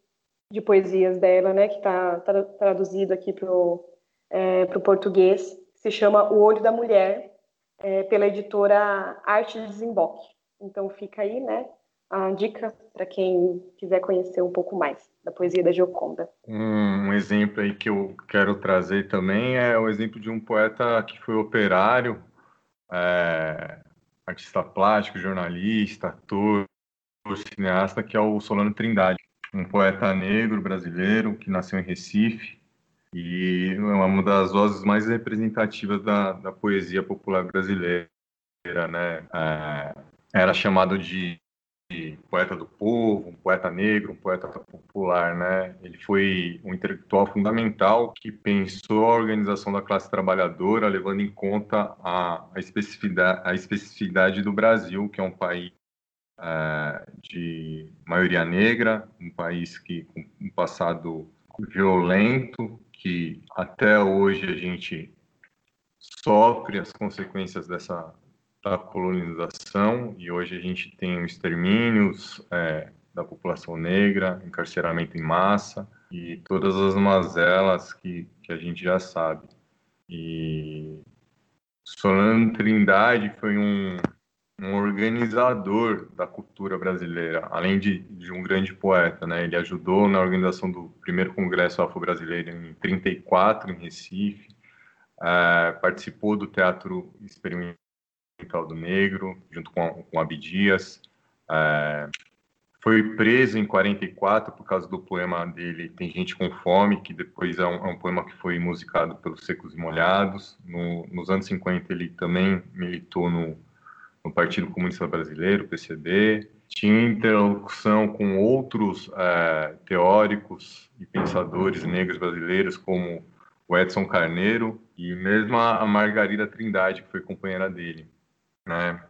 de poesias dela, né? Que está tra traduzido aqui para o é, português, se chama O Olho da Mulher, é, pela editora Arte de Desemboque. Então fica aí, né? A dica para quem quiser conhecer um pouco mais da poesia da Gioconda. Um, exemplo aí que eu quero trazer também é o exemplo de um poeta que foi operário, é, artista plástico, jornalista, ator, cineasta, que é o Solano Trindade, um poeta negro brasileiro que nasceu em Recife e é uma das vozes mais representativas da, da poesia popular brasileira, né? É, era chamado de poeta do povo, um poeta negro, um poeta popular, né? Ele foi um intelectual fundamental que pensou a organização da classe trabalhadora, levando em conta a, a especificidade, a especificidade do Brasil, que é um país é, de maioria negra, um país que com um passado violento, que até hoje a gente sofre as consequências dessa da colonização e hoje a gente tem extermínios é, da população negra, encarceramento em massa e todas as mazelas que, que a gente já sabe. E Solano Trindade foi um, um organizador da cultura brasileira, além de, de um grande poeta, né? Ele ajudou na organização do primeiro Congresso Afro-Brasileiro em 34 em Recife, é, participou do Teatro Experimental Caldo Negro, junto com, com Abdias. É, foi preso em 44 por causa do poema dele Tem Gente com Fome, que depois é um, é um poema que foi musicado pelos Secos e Molhados. No, nos anos 50 ele também militou no, no Partido Comunista Brasileiro, PCB. Tinha interlocução com outros é, teóricos e pensadores negros brasileiros, como o Edson Carneiro e mesmo a Margarida Trindade, que foi companheira dele né?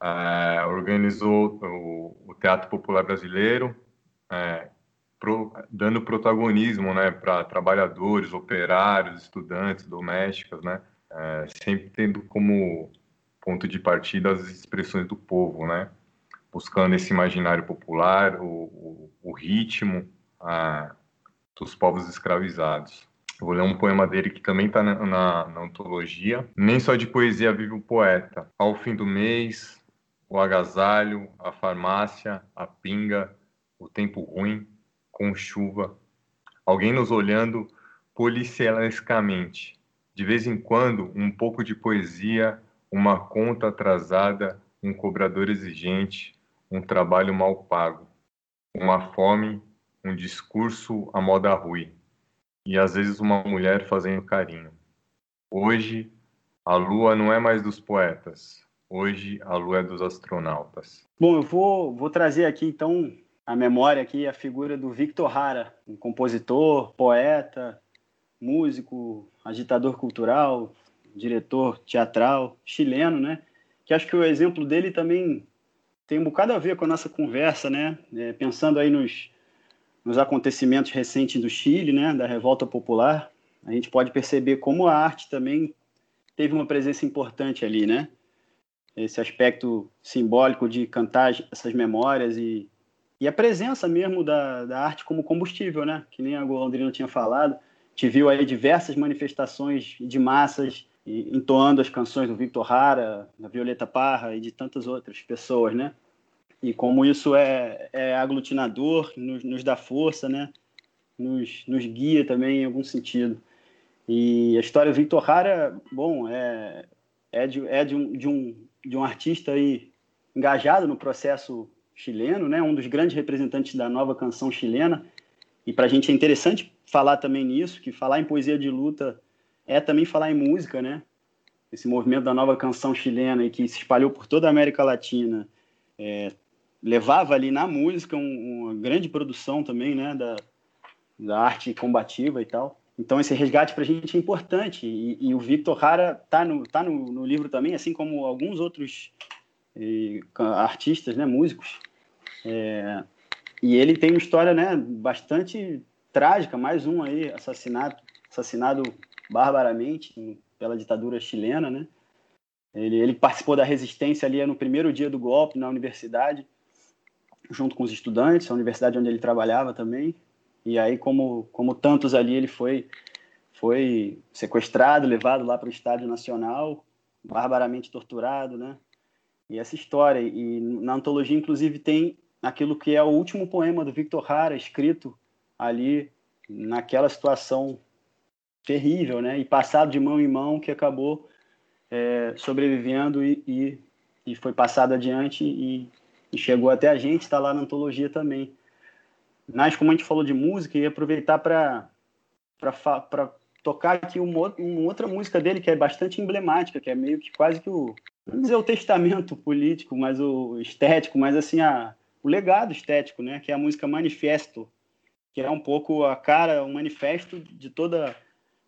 É, organizou o, o, Teatro Popular Brasileiro, é, pro, dando protagonismo, né, para trabalhadores, operários, estudantes, domésticos, né? É, sempre tendo como ponto de partida as expressões do povo, né? Buscando esse imaginário popular, o, o, o ritmo dos povos escravizados. Eu vou ler um poema dele que também está na, na, na, antologia. Nem só de poesia vive o poeta. Ao fim do mês, o agasalho, a farmácia, a pinga, o tempo ruim, com chuva. Alguém nos olhando policialescamente. De vez em quando, um pouco de poesia, uma conta atrasada, um cobrador exigente, um trabalho mal pago, uma fome, um discurso à moda ruim e às vezes uma mulher fazendo carinho. Hoje, a lua não é mais dos poetas. Hoje, a lua é dos astronautas. Bom, eu vou, vou trazer aqui então a memória aqui a figura do Victor Hara, um compositor, poeta, músico, agitador cultural, diretor teatral chileno, né? Que acho que o exemplo dele também tem um bocado a ver com a nossa conversa, né? É, pensando aí nos nos acontecimentos recentes do Chile, né, da revolta popular, a gente pode perceber como a arte também teve uma presença importante ali, né? Esse aspecto simbólico de cantar essas memórias e, e a presença mesmo da, da arte como combustível, né? Que nem a Golondrina tinha falado. Te viu aí diversas manifestações de massas entoando as canções do Victor Hara, da Violeta Parra e de tantas outras pessoas, né? E como isso é, é aglutinador, nos, nos dá força, né? Nos, nos guia também em algum sentido. E a história do Victor Hara, bom, é, é, de, é de, um, de, um, de um artista aí engajado no processo chileno, né? Um dos grandes representantes da nova canção chilena. E para a gente é interessante falar também nisso, que falar em poesia de luta é também falar em música, né? Esse movimento da nova canção chilena e que se espalhou por toda a América Latina, é, levava ali na música um, uma grande produção também, né? Da, da arte combativa e tal. Então esse resgate para a gente é importante e, e, o Victor Hara tá no tá no, no, livro também, assim como alguns outros e, artistas, né, músicos. É, e ele tem uma história, né, bastante trágica, mais um aí assassinato, assassinado barbaramente pela ditadura chilena, né? Ele, ele participou da resistência ali no primeiro dia do golpe na universidade, junto com os estudantes, a universidade onde ele trabalhava também. E aí, como, como tantos ali, ele foi, foi sequestrado, levado lá para o Estádio Nacional, barbaramente torturado, né? E essa história. E na antologia, inclusive, tem aquilo que é o último poema do Victor Hara, escrito ali naquela situação terrível, né? E passado de mão em mão, que acabou é, sobrevivendo e, e, e, foi passado adiante e, e chegou até a gente, está lá na antologia também. Mas, como a gente falou de música, ia aproveitar para tocar aqui uma, uma, outra música dele que é bastante emblemática, que é meio que quase que o, não dizer o testamento político, mas o estético, mas assim, a, o legado estético, né? Que é a música Manifesto, que é um pouco a cara, um manifesto de toda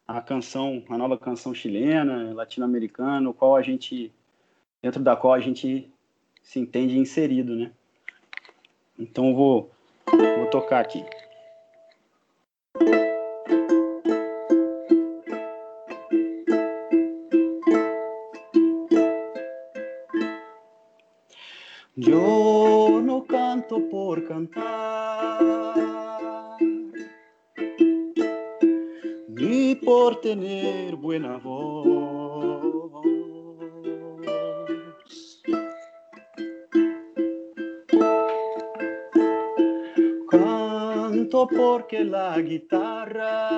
a canção, a nova canção chilena, latino-americana, qual a gente dentro da qual a gente se entende inserido, né? Então eu vou vou tocar aqui. Eu não canto por cantar por tener buena voz. Porque la guitarra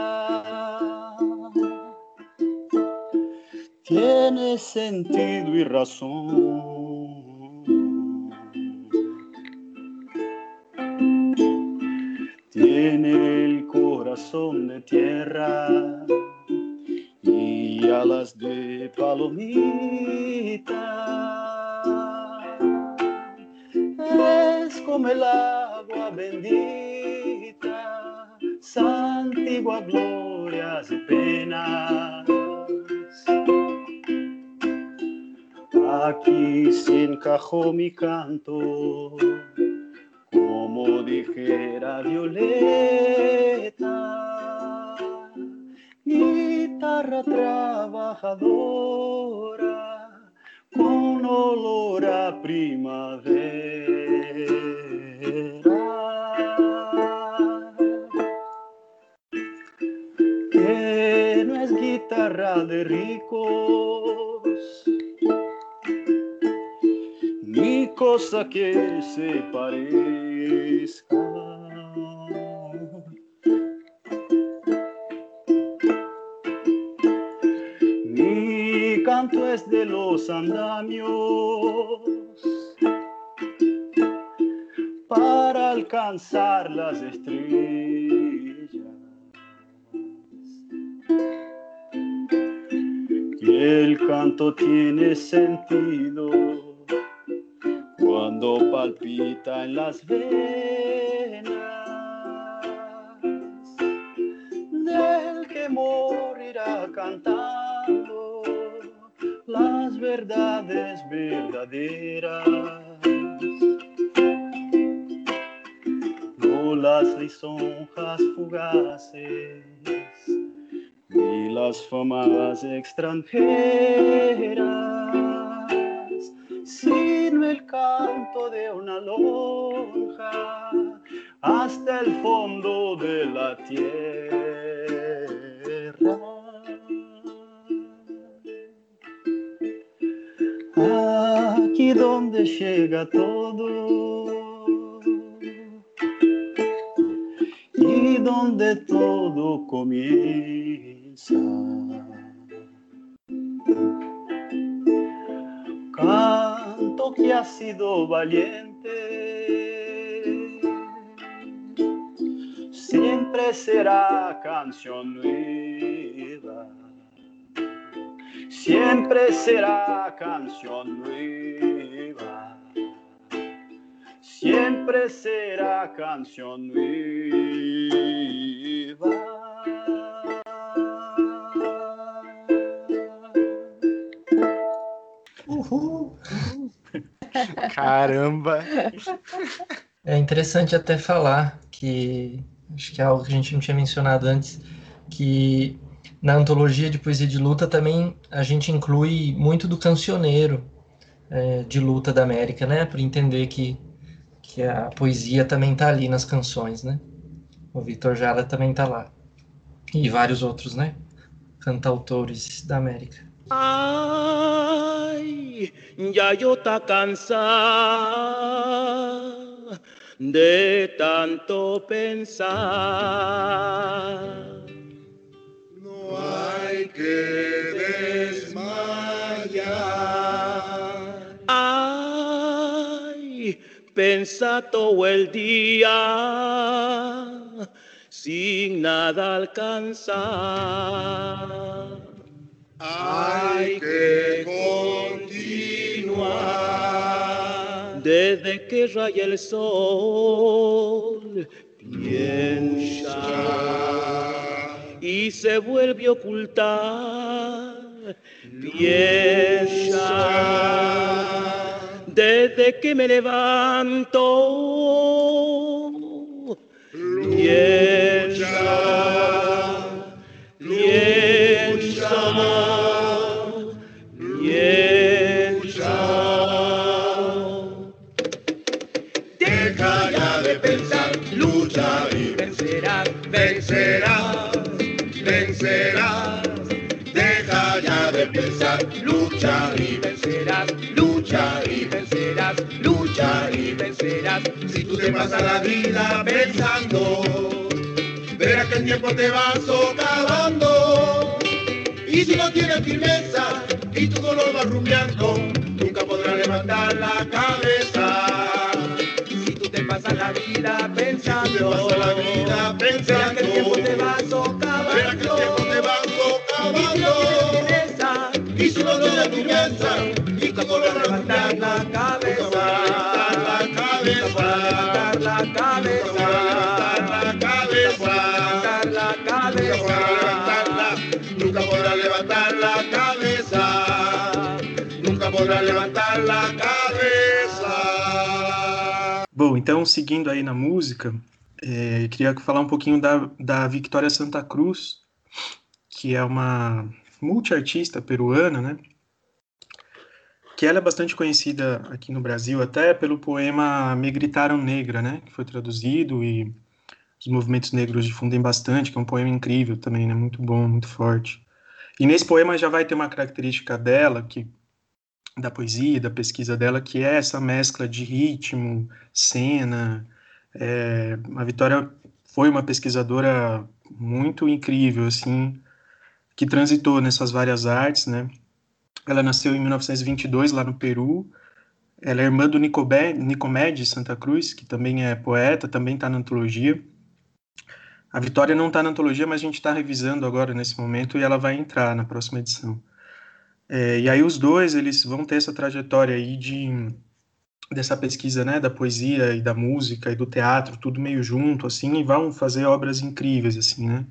tiene sentido y razón. Tiene el corazón de tierra y alas de palomita. Es como el agua bendita, santigua glorias y penas. Aquí se encajó mi canto como dijera Violeta, guitarra trabajadora con olor a primavera. De ricos ni cosa que se parezca. Mi canto es de los andamios para alcanzar las estrellas. El canto tiene sentido cuando palpita en las venas del que morirá cantando las verdades verdaderas. oigo las lisonjas fugaces las famas extranjeras, sino el canto de una lonja hasta el fondo de la tierra. Aquí donde llega todo y donde todo comienza. Canto que ha sido valiente, siempre será canción nueva siempre será canción nueva. Siempre será canción nueva. Caramba! É interessante até falar que acho que é algo que a gente não tinha mencionado antes, que na antologia de poesia de luta também a gente inclui muito do cancioneiro é, de luta da América, né? Para entender que, que a poesia também está ali nas canções, né? O Vitor Jara também está lá. E vários outros, né? Cantautores da América. Ay, ya yo está cansada de tanto pensar. No hay que desmayar. Ay, pensa todo el día sin nada alcanzar. Hay que continuar. Desde que raya el sol, piensa y se vuelve a ocultar. Piensa desde que me levanto. Piensa, piensa, lucha y vencerás, lucha y vencerás, lucha y vencerás. Si tú te pasas la vida pensando, verás que el tiempo te va socavando. Y si no tienes firmeza y tu dolor va rumiando, nunca podrás levantar la cabeza. Si tú te pasas la vida Si tú te pensando, pasas la vida verás que el tiempo te va pensando, verás que el tiempo socavando. te va socavando. Levantar la nunca cabeza. levantar la podrás levantar cabeza. la cabeza. Nunca podrá levantar la cabeza. Nunca podrá levantar la cabeza. Nunca podrá levantar la cabeza. Bom, então, seguindo aí na música, é, queria falar um pouquinho da, da Victoria Santa Cruz, que é uma multiartista peruana, né? Que ela é bastante conhecida aqui no Brasil até pelo poema Me Gritaram Negra, né? Que foi traduzido e os movimentos negros difundem bastante, que é um poema incrível também, né? Muito bom, muito forte. E nesse poema já vai ter uma característica dela, que da poesia, da pesquisa dela, que é essa mescla de ritmo, cena. É, a Vitória foi uma pesquisadora muito incrível, assim, que transitou nessas várias artes, né? Ela nasceu em 1922 lá no Peru. Ela é irmã do Nicobé, Santa Cruz, que também é poeta, também está na antologia. A Vitória não está na antologia, mas a gente está revisando agora nesse momento e ela vai entrar na próxima edição. É, e aí os dois, eles vão ter essa trajetória aí de dessa pesquisa, né, da poesia e da música e do teatro, tudo meio junto, assim, e vão fazer obras incríveis, assim, né.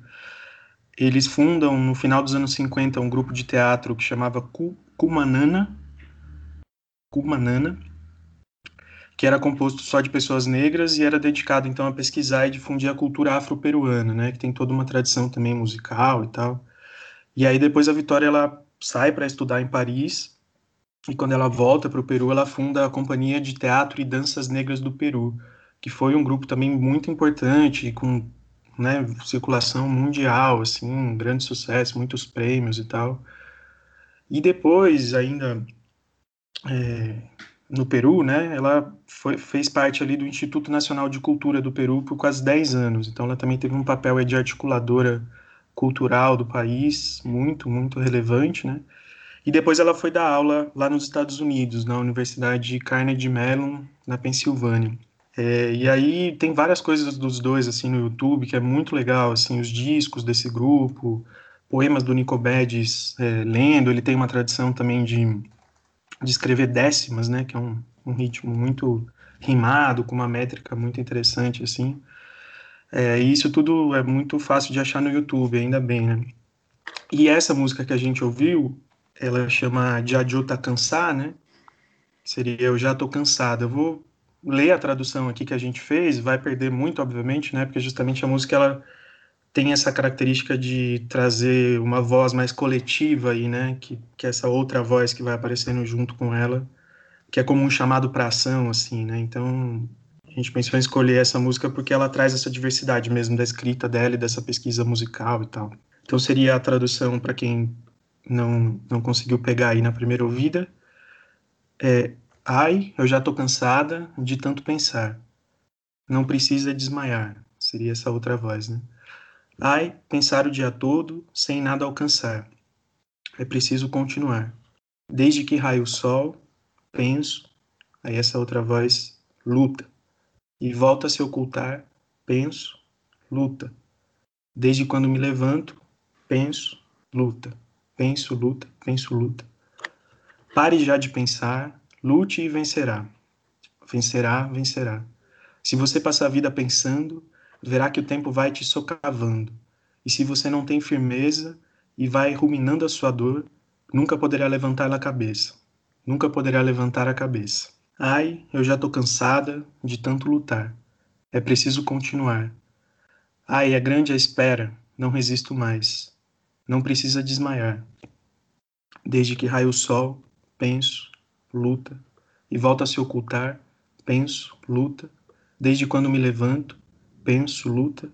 Eles fundam, no final dos anos 50, um grupo de teatro que chamava Cu- Cumanana, Cumanana, que era composto só de pessoas negras e era dedicado então a pesquisar e difundir a cultura afro-peruana, né, que tem toda uma tradição também musical e tal. E aí depois a Vitória ela sai para estudar em Paris e quando ela volta para o Peru ela funda a Companhia de Teatro e Danças Negras do Peru, que foi um grupo também muito importante com né, circulação mundial, assim, um grande sucesso, muitos prêmios e tal. E depois ainda é, no Peru, né, ela foi, fez parte ali do Instituto Nacional de Cultura do Peru por quase 10 anos. Então ela também teve um papel de articuladora cultural do país, muito, muito relevante, né? E depois ela foi dar aula lá nos Estados Unidos, na Universidade Carnegie Mellon, na Pensilvânia. É, e aí tem várias coisas dos dois assim no YouTube que é muito legal, assim os discos desse grupo, poemas do Nico Bedes é, lendo. Ele tem uma tradição também de de escrever décimas, né, que é um, um ritmo muito rimado, com uma métrica muito interessante, assim. É, e isso tudo é muito fácil de achar no YouTube, ainda bem, né? E essa música que a gente ouviu, ela chama Jaju Tá Cansar, né? Seria Eu Já Tô Cansada. Eu vou ler a tradução aqui que a gente fez, vai perder muito, obviamente, né? Porque justamente a música, ela tem essa característica de trazer uma voz mais coletiva aí, né? Que, que é essa outra voz que vai aparecendo junto com ela, que é como um chamado para ação, assim, né? Então a gente pensou em escolher essa música porque ela traz essa diversidade mesmo da escrita dela e dessa pesquisa musical e tal. Então seria a tradução para quem não não conseguiu pegar aí na primeira ouvida. É, Ai, eu já tô cansada de tanto pensar. Não precisa desmaiar. Seria essa outra voz, né? Ai, pensar o dia todo sem nada alcançar. É preciso continuar. Desde que raio o sol, penso, aí essa outra voz, luta. E volta a se ocultar, penso, luta. Desde quando me levanto, penso, luta. Penso, luta, penso, luta. Pare já de pensar, lute e vencerá. Vencerá, vencerá. Se você passar a vida pensando, verá que o tempo vai te socavando. E se você não tem firmeza e vai ruminando a sua dor, nunca poderá levantar a cabeça. Nunca poderá levantar a cabeça. Ai, eu já tô cansada de tanto lutar. É preciso continuar. Ai, é grande a espera, não resisto mais. Não precisa desmaiar. Desde que raio o sol, penso, luta, e volta a se ocultar, penso, luta. Desde quando me levanto, penso, luta,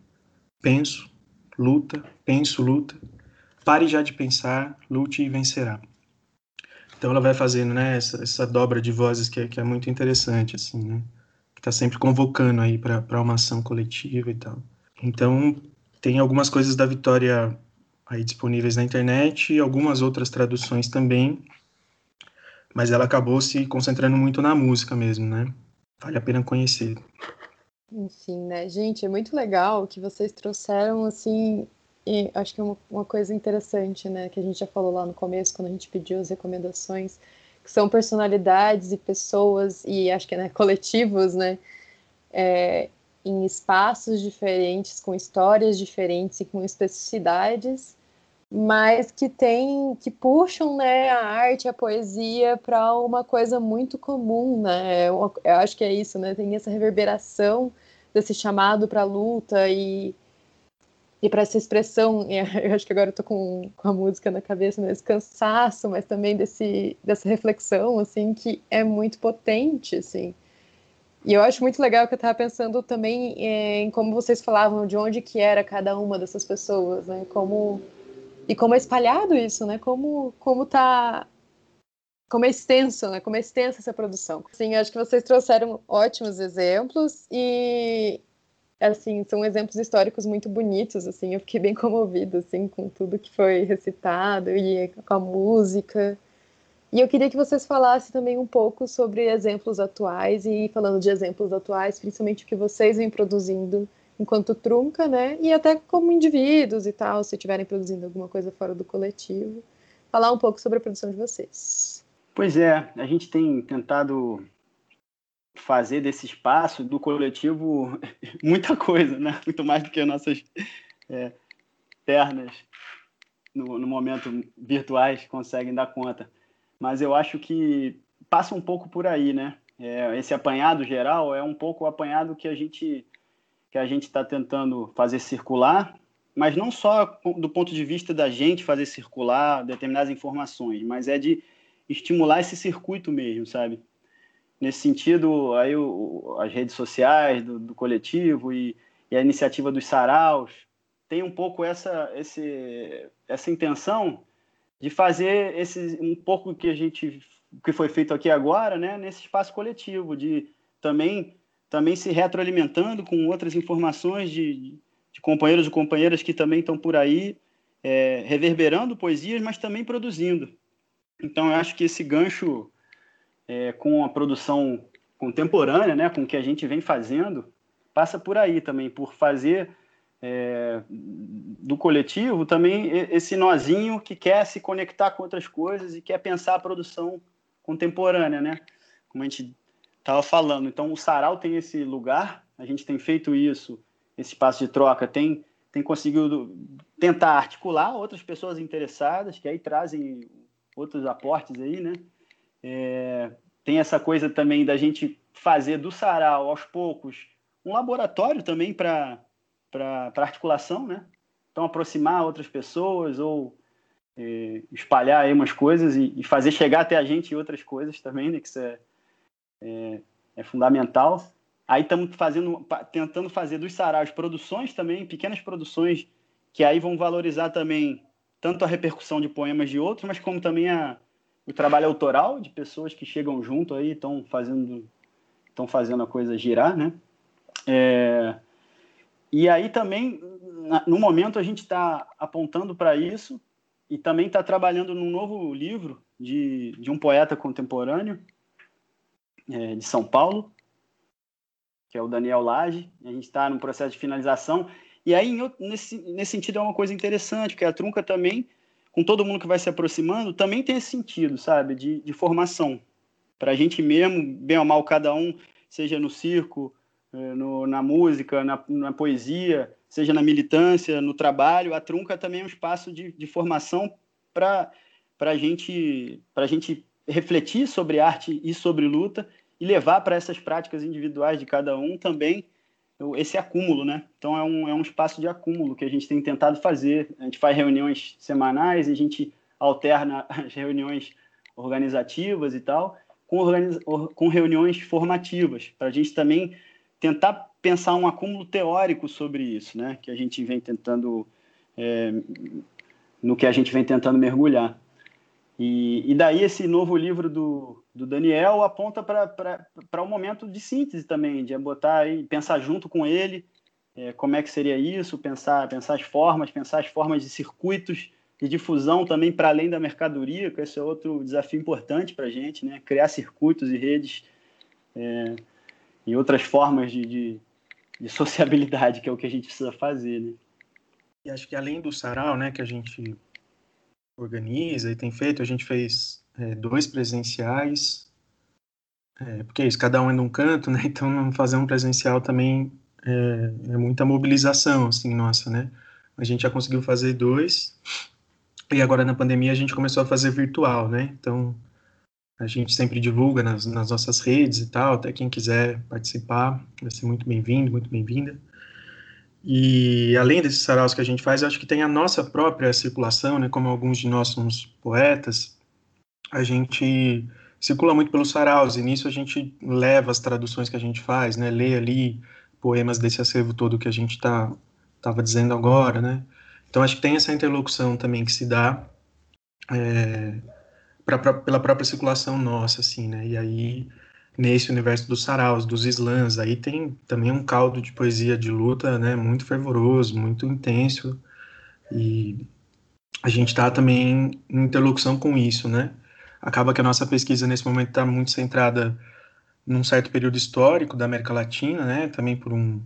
penso, luta, penso, luta. Pare já de pensar, lute e vencerá. Então ela vai fazendo, né, essa, essa dobra de vozes que é, que é muito interessante, assim, né? Que está sempre convocando aí para uma ação coletiva e tal. Então tem algumas coisas da Vitória aí disponíveis na internet e algumas outras traduções também, mas ela acabou se concentrando muito na música mesmo, né? Vale a pena conhecer. Enfim, né, gente, é muito legal que vocês trouxeram, assim, e acho que é uma, uma, coisa interessante, né, que a gente já falou lá no começo, quando a gente pediu as recomendações, que são personalidades e pessoas, e acho que é né, coletivos, né, é, em espaços diferentes, com histórias diferentes e com especificidades, mas que tem, que puxam, né, a arte, a poesia para uma coisa muito comum, né? Eu, eu, acho que é isso, né? Tem essa reverberação desse chamado para luta e e para essa expressão, eu acho que agora eu tô com, com a música na cabeça, né, esse cansaço, mas também desse, dessa reflexão, assim, que é muito potente, assim. E eu acho muito legal que eu estava pensando também é, em como vocês falavam de onde que era cada uma dessas pessoas, né, como e como é espalhado isso, né? Como como tá como é extenso, né? Como é extensa essa produção. Sim, acho que vocês trouxeram ótimos exemplos e assim, são exemplos históricos muito bonitos, assim, eu fiquei bem comovida assim com tudo que foi recitado e com a música. E eu queria que vocês falassem também um pouco sobre exemplos atuais e falando de exemplos atuais, principalmente o que vocês vêm produzindo enquanto trunca, né? E até como indivíduos e tal, se estiverem produzindo alguma coisa fora do coletivo, falar um pouco sobre a produção de vocês. Pois é, a gente tem tentado fazer desse espaço do coletivo muita coisa, né? Muito mais do que nossas é, pernas no, no momento virtuais conseguem dar conta. Mas eu acho que passa um pouco por aí, né? É, esse apanhado geral é um pouco o apanhado que a gente que a gente está tentando fazer circular, mas não só do ponto de vista da gente fazer circular determinadas informações, mas é de estimular esse circuito mesmo, sabe? Nesse sentido, aí o, as redes sociais do, do coletivo e, e, a iniciativa dos saraus tem um pouco essa, esse, essa intenção de fazer esse um pouco que a gente que foi feito aqui agora, né, nesse espaço coletivo, de também também se retroalimentando com outras informações de, de companheiros e companheiras que também estão por aí é, reverberando poesias, mas também produzindo. Então, eu acho que esse gancho é, com a produção contemporânea, né, com o que a gente vem fazendo, passa por aí também, por fazer é, do coletivo também esse nozinho que quer se conectar com outras coisas e quer pensar a produção contemporânea, né? Como a gente estava falando. Então, o Sarau tem esse lugar, a gente tem feito isso, esse espaço de troca, tem, tem conseguido tentar articular outras pessoas interessadas, que aí trazem outros aportes aí, né? É, tem essa coisa também da gente fazer do Sarau, aos poucos, um laboratório também para articulação, né? Então, aproximar outras pessoas ou é, espalhar aí umas coisas e, e, fazer chegar até a gente outras coisas também, né? Que isso é, é, é fundamental. Aí estamos fazendo, tentando fazer dos saraus produções também, pequenas produções que aí vão valorizar também tanto a repercussão de poemas de outros, mas como também a, o trabalho autoral de pessoas que chegam junto aí estão fazendo estão fazendo a coisa girar, né? É, e aí também no momento a gente está apontando para isso e também está trabalhando num novo livro de, de um poeta contemporâneo é, de São Paulo, que é o Daniel Lage. A gente está no processo de finalização e aí, nesse, nesse sentido, é uma coisa interessante, porque a trunca também, com todo mundo que vai se aproximando, também tem esse sentido, sabe, de, de formação. Para a gente mesmo, bem ou mal, cada um, seja no circo, eh, no, na música, na, na, poesia, seja na militância, no trabalho, a trunca também é um espaço de, de formação para a gente, gente refletir sobre arte e sobre luta e levar para essas práticas individuais de cada um também esse acúmulo, né? Então é um, é um espaço de acúmulo que a gente tem tentado fazer. A gente faz reuniões semanais a gente alterna as reuniões organizativas e tal com, com reuniões formativas, para a gente também tentar pensar um acúmulo teórico sobre isso, né? Que a gente vem tentando, é, no que a gente vem tentando mergulhar. E, e daí esse novo livro do, do Daniel aponta para um momento de síntese também, de botar aí, pensar junto com ele é, como é que seria isso, pensar, pensar as formas, pensar as formas de circuitos de difusão também para além da mercadoria, que esse é outro desafio importante para a gente, né? criar circuitos e redes é, e outras formas de, de, de, sociabilidade, que é o que a gente precisa fazer. Né? E acho que além do sarau, né, que a gente organiza e tem feito. A gente fez é, dois presenciais, é, porque é isso, cada um é num canto, né? Então fazer um presencial também é, é, muita mobilização, assim, nossa, né? A gente já conseguiu fazer dois e agora na pandemia a gente começou a fazer virtual, né? Então a gente sempre divulga nas, nas nossas redes e tal, até quem quiser participar vai ser muito bem-vindo, muito bem-vinda. E além desses saraus que a gente faz, acho que tem a nossa própria circulação, né? Como alguns de nós somos poetas, a gente circula muito pelos saraus e nisso a gente leva as traduções que a gente faz, né? Lê ali poemas desse acervo todo que a gente tá estava dizendo agora, né? Então acho que tem essa interlocução também que se dá é, pra, pra, pela própria circulação nossa, assim, né? E aí nesse universo dos saraus, dos slams. Aí tem também um caldo de poesia de luta, né, muito fervoroso, muito intenso. E a gente está também em interlocução com isso, né? Acaba que a nossa pesquisa nesse momento está muito centrada num certo período histórico da América Latina, né? Também por um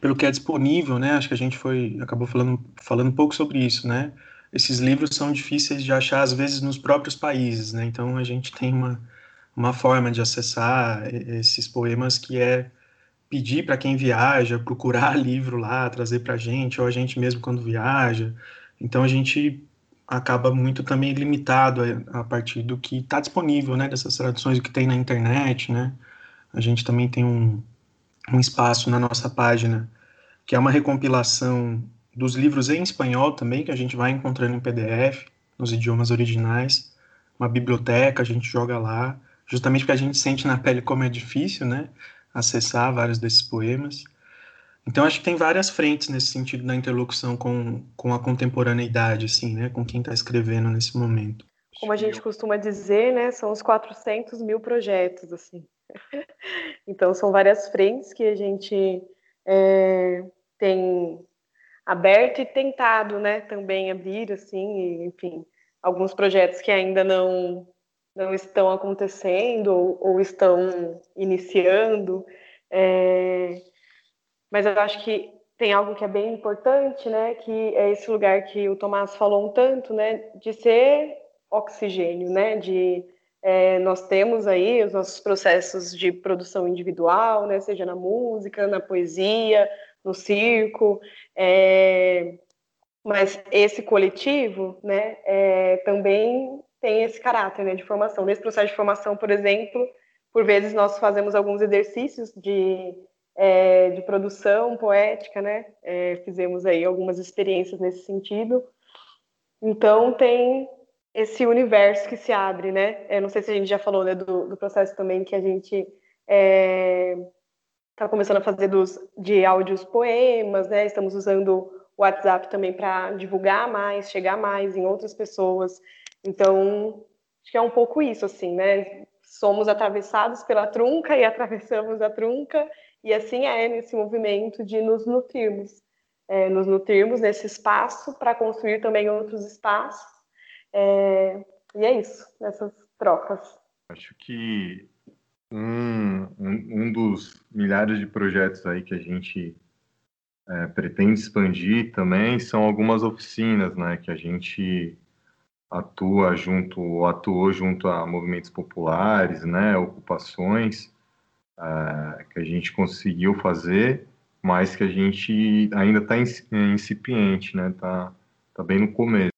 pelo que é disponível, né? Acho que a gente foi acabou falando falando um pouco sobre isso, né? Esses livros são difíceis de achar às vezes nos próprios países, né? Então a gente tem uma uma forma de acessar esses poemas que é pedir para quem viaja, procurar livro lá, trazer para a gente, ou a gente mesmo quando viaja. Então a gente acaba muito também limitado a, a partir do que está disponível, né, dessas traduções que tem na internet, né. a gente também tem um, um espaço na nossa página que é uma recompilação dos livros em espanhol também, que a gente vai encontrando em PDF, nos idiomas originais, uma biblioteca, a gente joga lá, justamente porque a gente sente na pele como é difícil, né, acessar vários desses poemas. Então, acho que tem várias frentes nesse sentido da interlocução com, com a contemporaneidade, assim, né, com quem está escrevendo nesse momento. Como a gente costuma dizer, né, são os 400 mil projetos, assim. então, são várias frentes que a gente é, tem aberto e tentado, né, também abrir, assim, e, enfim, alguns projetos que ainda não não estão acontecendo ou, ou estão iniciando, é, mas eu acho que tem algo que é bem importante, né, que é esse lugar que o Tomás falou um tanto, né, de ser oxigênio, né, de é, nós temos aí os nossos processos de produção individual, né, seja na música, na poesia, no circo, é, mas esse coletivo, né, é, também tem esse caráter né, de formação. Nesse processo de formação, por exemplo, por vezes nós fazemos alguns exercícios de, é, de produção poética, né, é, fizemos aí algumas experiências nesse sentido. Então tem esse universo que se abre, né? Eu não sei se a gente já falou né, do, do processo também que a gente está é, começando a fazer dos, de áudios poemas, né? Estamos usando o WhatsApp também para divulgar mais, chegar mais em outras pessoas. Então, acho que é um pouco isso, assim, né? Somos atravessados pela trunca e atravessamos a trunca, e assim é nesse movimento de nos nutrirmos. É, nos nutrirmos nesse espaço para construir também outros espaços é, e é isso, nessas trocas. Acho que um, um, um, dos milhares de projetos aí que a gente é, pretende expandir também são algumas oficinas, né, que a gente atua junto, ou atuou junto a movimentos populares, né, ocupações, é, que a gente conseguiu fazer, mas que a gente ainda está incipiente, né, tá, tá bem no começo.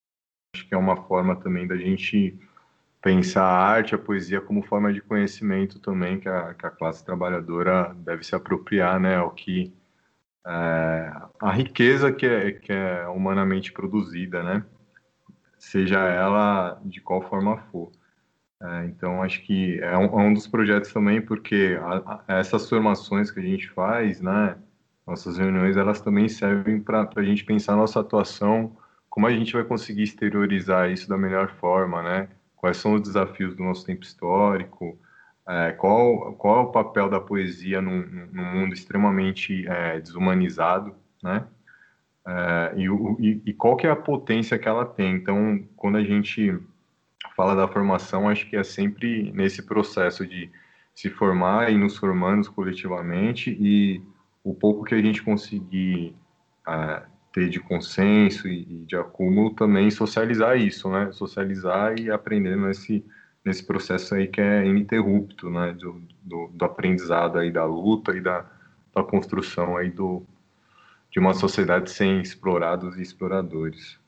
Acho que é uma forma também da gente pensar a arte, a poesia como forma de conhecimento também que a, que a classe trabalhadora deve se apropriar, né, ao que é, a riqueza que é, que é humanamente produzida, né, seja ela de qual forma for. É, então, acho que é um, é um, dos projetos também, porque a, a, essas formações que a gente faz, né, nossas reuniões, elas também servem para a gente pensar nossa atuação como a gente vai conseguir exteriorizar isso da melhor forma, né? Quais são os desafios do nosso tempo histórico? É, qual, qual é o papel da poesia num, num mundo extremamente é, desumanizado, né? É, e, e, e, qual que é a potência que ela tem? Então, quando a gente fala da formação, acho que é sempre nesse processo de se formar e nos formando coletivamente e o pouco que a gente conseguir é, ter de consenso e, e, de acúmulo também socializar isso, né? Socializar e aprender nesse nesse processo aí que é ininterrupto, né? Do, do, do aprendizado aí da luta e da, da construção aí do de uma sociedade sem explorados e exploradores.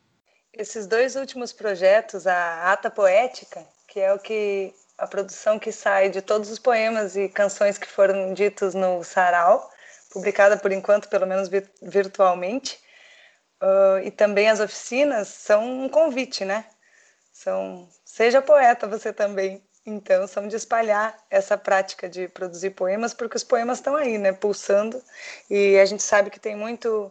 Esses dois últimos projetos, a Ata Poética, que é o que a produção que sai de todos os poemas e canções que foram ditos no Sarau, publicada por enquanto, pelo menos virtualmente, uh, e também as oficinas são um convite, né? São, seja poeta você também. Então, são de espalhar essa prática de produzir poemas, porque os poemas estão aí, né, pulsando, e a gente sabe que tem muito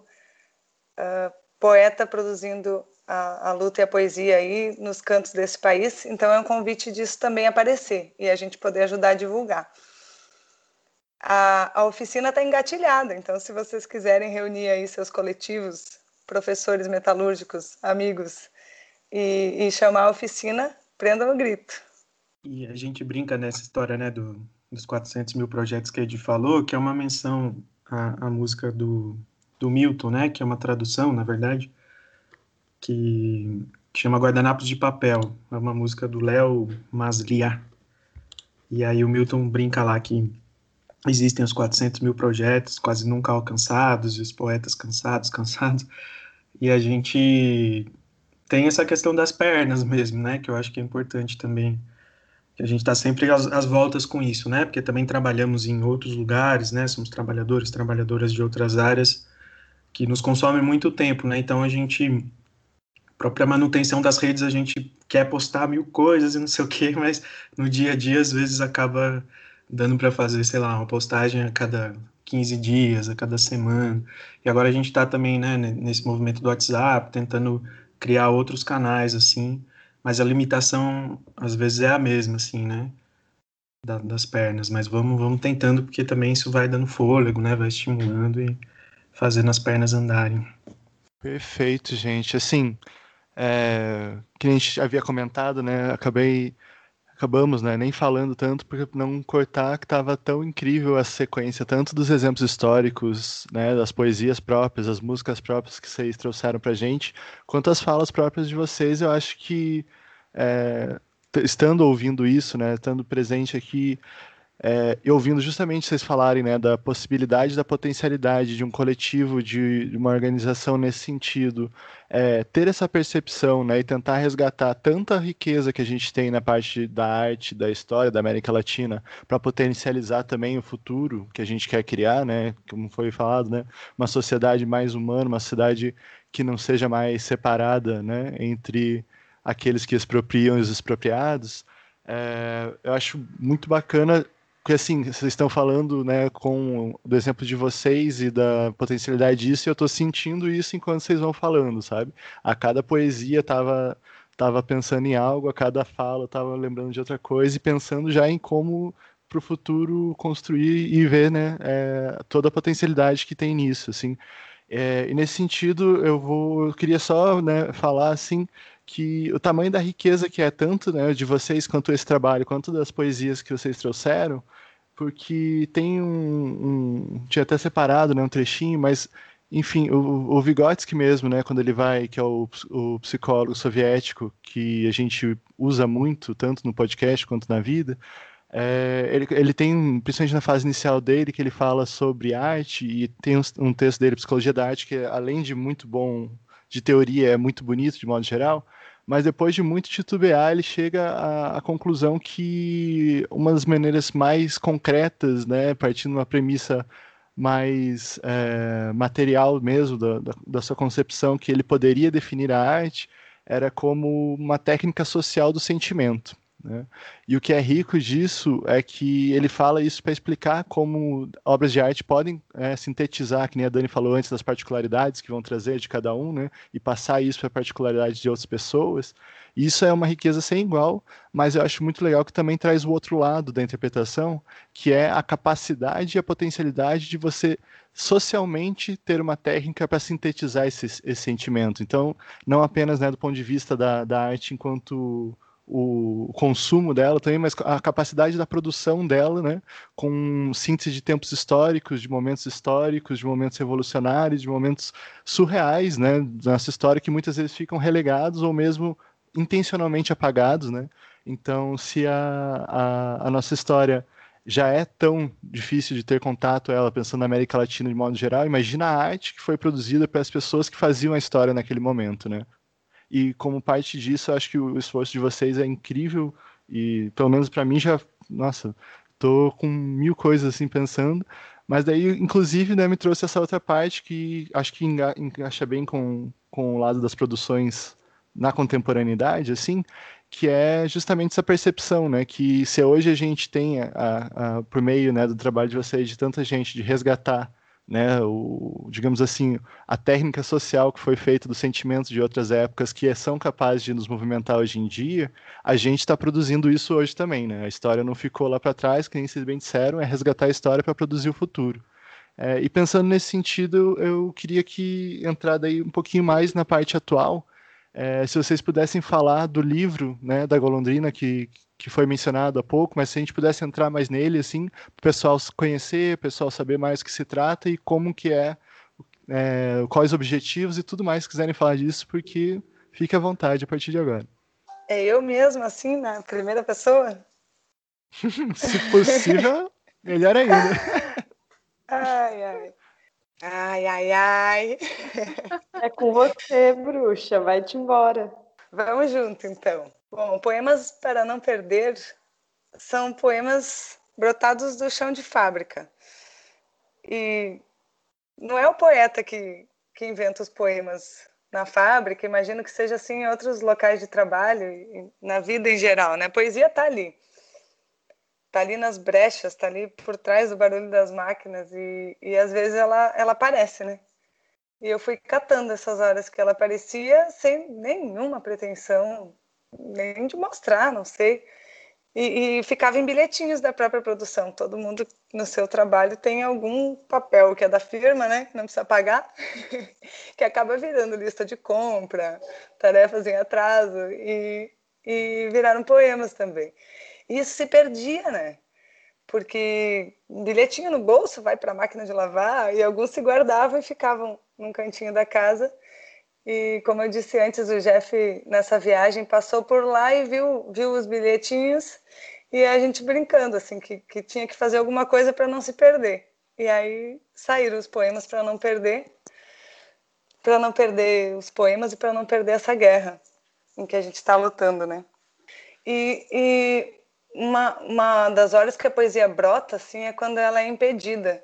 uh, poeta produzindo a, a, luta e a poesia aí nos cantos desse país, então é um convite disso também aparecer e a gente poder ajudar a divulgar. A, a oficina está engatilhada, então se vocês quiserem reunir aí seus coletivos professores metalúrgicos, amigos, e, e chamar a oficina, prendam o grito. E a gente brinca nessa história, né, do, dos 400 mil projetos que a Ed falou, que é uma menção à, à música do, do Milton, né, que é uma tradução, na verdade, que, chama Guardanapos de Papel, é uma música do Léo Masliá. E aí o Milton brinca lá que existem os 400 mil projetos quase nunca alcançados, e os poetas cansados, cansados, e a gente tem essa questão das pernas mesmo, né? Que eu acho que é importante também que a gente está sempre às, às, voltas com isso, né? Porque também trabalhamos em outros lugares, né? Somos trabalhadores, trabalhadoras de outras áreas que nos consomem muito tempo, né? Então a gente própria manutenção das redes a gente quer postar mil coisas e não sei o que, mas no dia a dia às vezes acaba dando para fazer, sei lá, uma postagem a cada 15 dias, a cada semana. E agora a gente está também, né, nesse movimento do WhatsApp, tentando criar outros canais assim, mas a limitação às vezes é a mesma assim, né? Da, das pernas, mas vamos, vamos tentando porque também isso vai dando fôlego, né? Vai estimulando e fazendo as pernas andarem. Perfeito, gente. Assim, é, que a gente havia comentado, né? Acabei acabamos, né, nem falando tanto porque não cortar que estava tão incrível a sequência tanto dos exemplos históricos, né, das poesias próprias, as músicas próprias que vocês trouxeram para gente, quanto as falas próprias de vocês. Eu acho que é, estando ouvindo isso, né, estando presente aqui, é, e ouvindo justamente vocês falarem né, da possibilidade, da potencialidade de um coletivo, de, de uma organização nesse sentido, é, ter essa percepção né, e tentar resgatar tanta riqueza que a gente tem na parte da arte, da história da América Latina, para potencializar também o futuro que a gente quer criar, né, como foi falado, né, uma sociedade mais humana, uma sociedade que não seja mais separada né, entre aqueles que expropriam e os expropriados. É, eu acho muito bacana porque assim, vocês estão falando, né, com do exemplo de vocês e da potencialidade disso, e eu estou sentindo isso enquanto vocês vão falando, sabe? A cada poesia tava tava pensando em algo, a cada fala tava lembrando de outra coisa e pensando já em como para o futuro construir e ver, né, é, toda a potencialidade que tem nisso, assim. É, e nesse sentido, eu vou, eu queria só, né, falar assim que o tamanho da riqueza que é tanto né, de vocês quanto esse trabalho, quanto das poesias que vocês trouxeram, porque tem um, um tinha até separado né, um trechinho, mas enfim, o, o Vygotsky mesmo, né, quando ele vai, que é o, o psicólogo soviético que a gente usa muito, tanto no podcast quanto na vida, é, ele, ele tem, principalmente na fase inicial dele, que ele fala sobre arte, e tem um, um texto dele, Psicologia da Arte, que além de muito bom de teoria, é muito bonito de modo geral, mas depois de muito titubear, ele chega à, à, conclusão que uma das maneiras mais concretas, né, partindo de uma premissa mais é, material mesmo da, da, da, sua concepção, que ele poderia definir a arte, era como uma técnica social do sentimento. Né? E o que é rico disso é que ele fala isso para explicar como obras de arte podem é, sintetizar, que nem a Dani falou antes, das particularidades que vão trazer de cada um, né? e passar isso para a particularidade de outras pessoas. E isso é uma riqueza sem igual, mas eu acho muito legal que também traz o outro lado da interpretação, que é a capacidade e a potencialidade de você socialmente ter uma técnica para sintetizar esse, esse, sentimento. Então, não apenas né, do ponto de vista da, da arte enquanto o consumo dela também, mas a capacidade da produção dela, né, com síntese de tempos históricos, de momentos históricos, de momentos revolucionários, de momentos surreais, né, da nossa história que muitas vezes ficam relegados ou mesmo intencionalmente apagados, né. Então, se a, a, a nossa história já é tão difícil de ter contato ela pensando na América Latina de modo geral, imagina a arte que foi produzida pelas pessoas que faziam a história naquele momento, né? E como parte disso, acho que o esforço de vocês é incrível e pelo menos para mim já, nossa, tô com mil coisas assim pensando. Mas daí, inclusive, né, me trouxe essa outra parte que acho que enga encaixa bem com, com o lado das produções na contemporaneidade, assim, que é justamente essa percepção, né, que se hoje a gente tem, a, a, por meio né, do trabalho de vocês, de tanta gente, de resgatar né, o, digamos assim, a técnica social que foi feita dos sentimentos de outras épocas que são capazes de nos movimentar hoje em dia, a gente está produzindo isso hoje também, né? A história não ficou lá para trás, que nem vocês bem disseram, é resgatar a história para produzir o futuro. É, e pensando nesse sentido, eu queria que entrar daí um pouquinho mais na parte atual, é, se vocês pudessem falar do livro né, da Golondrina que, que foi mencionado há pouco, mas se a gente pudesse entrar mais nele, assim, para o pessoal conhecer, o pessoal saber mais do que se trata e como que é, é, quais objetivos e tudo mais, se quiserem falar disso, porque fique à vontade a partir de agora. É eu mesmo, assim, na primeira pessoa? se possível, melhor ainda. ai, ai. Ai, ai, ai. É com você, bruxa. Vai-te embora. Vamos junto, então. Bom, Poemas para Não Perder são poemas brotados do chão de fábrica. E não é o poeta que, que inventa os poemas na fábrica, imagino que seja assim em outros locais de trabalho e na vida em geral, né? A poesia está ali. Está ali nas brechas, está ali por trás do barulho das máquinas e, e às vezes ela, ela aparece, né? E eu fui catando essas horas que ela aparecia sem nenhuma pretensão, nem de mostrar, não sei. E, e, ficava em bilhetinhos da própria produção. Todo mundo no seu trabalho tem algum papel que é da firma, né? Que não precisa pagar, que acaba virando lista de compra, tarefas em atraso e, e viraram poemas também. E isso se perdia, né? Porque bilhetinho no bolso vai para a máquina de lavar e alguns se guardavam e ficavam num cantinho da casa e como eu disse antes, o Jeff nessa viagem passou por lá e viu, viu os bilhetinhos e a gente brincando assim que, que tinha que fazer alguma coisa para não se perder. E aí saíram os poemas para não perder, para não perder os poemas e para não perder essa guerra em que a gente está lutando, né? E, e uma, uma das horas que a poesia brota assim é quando ela é impedida.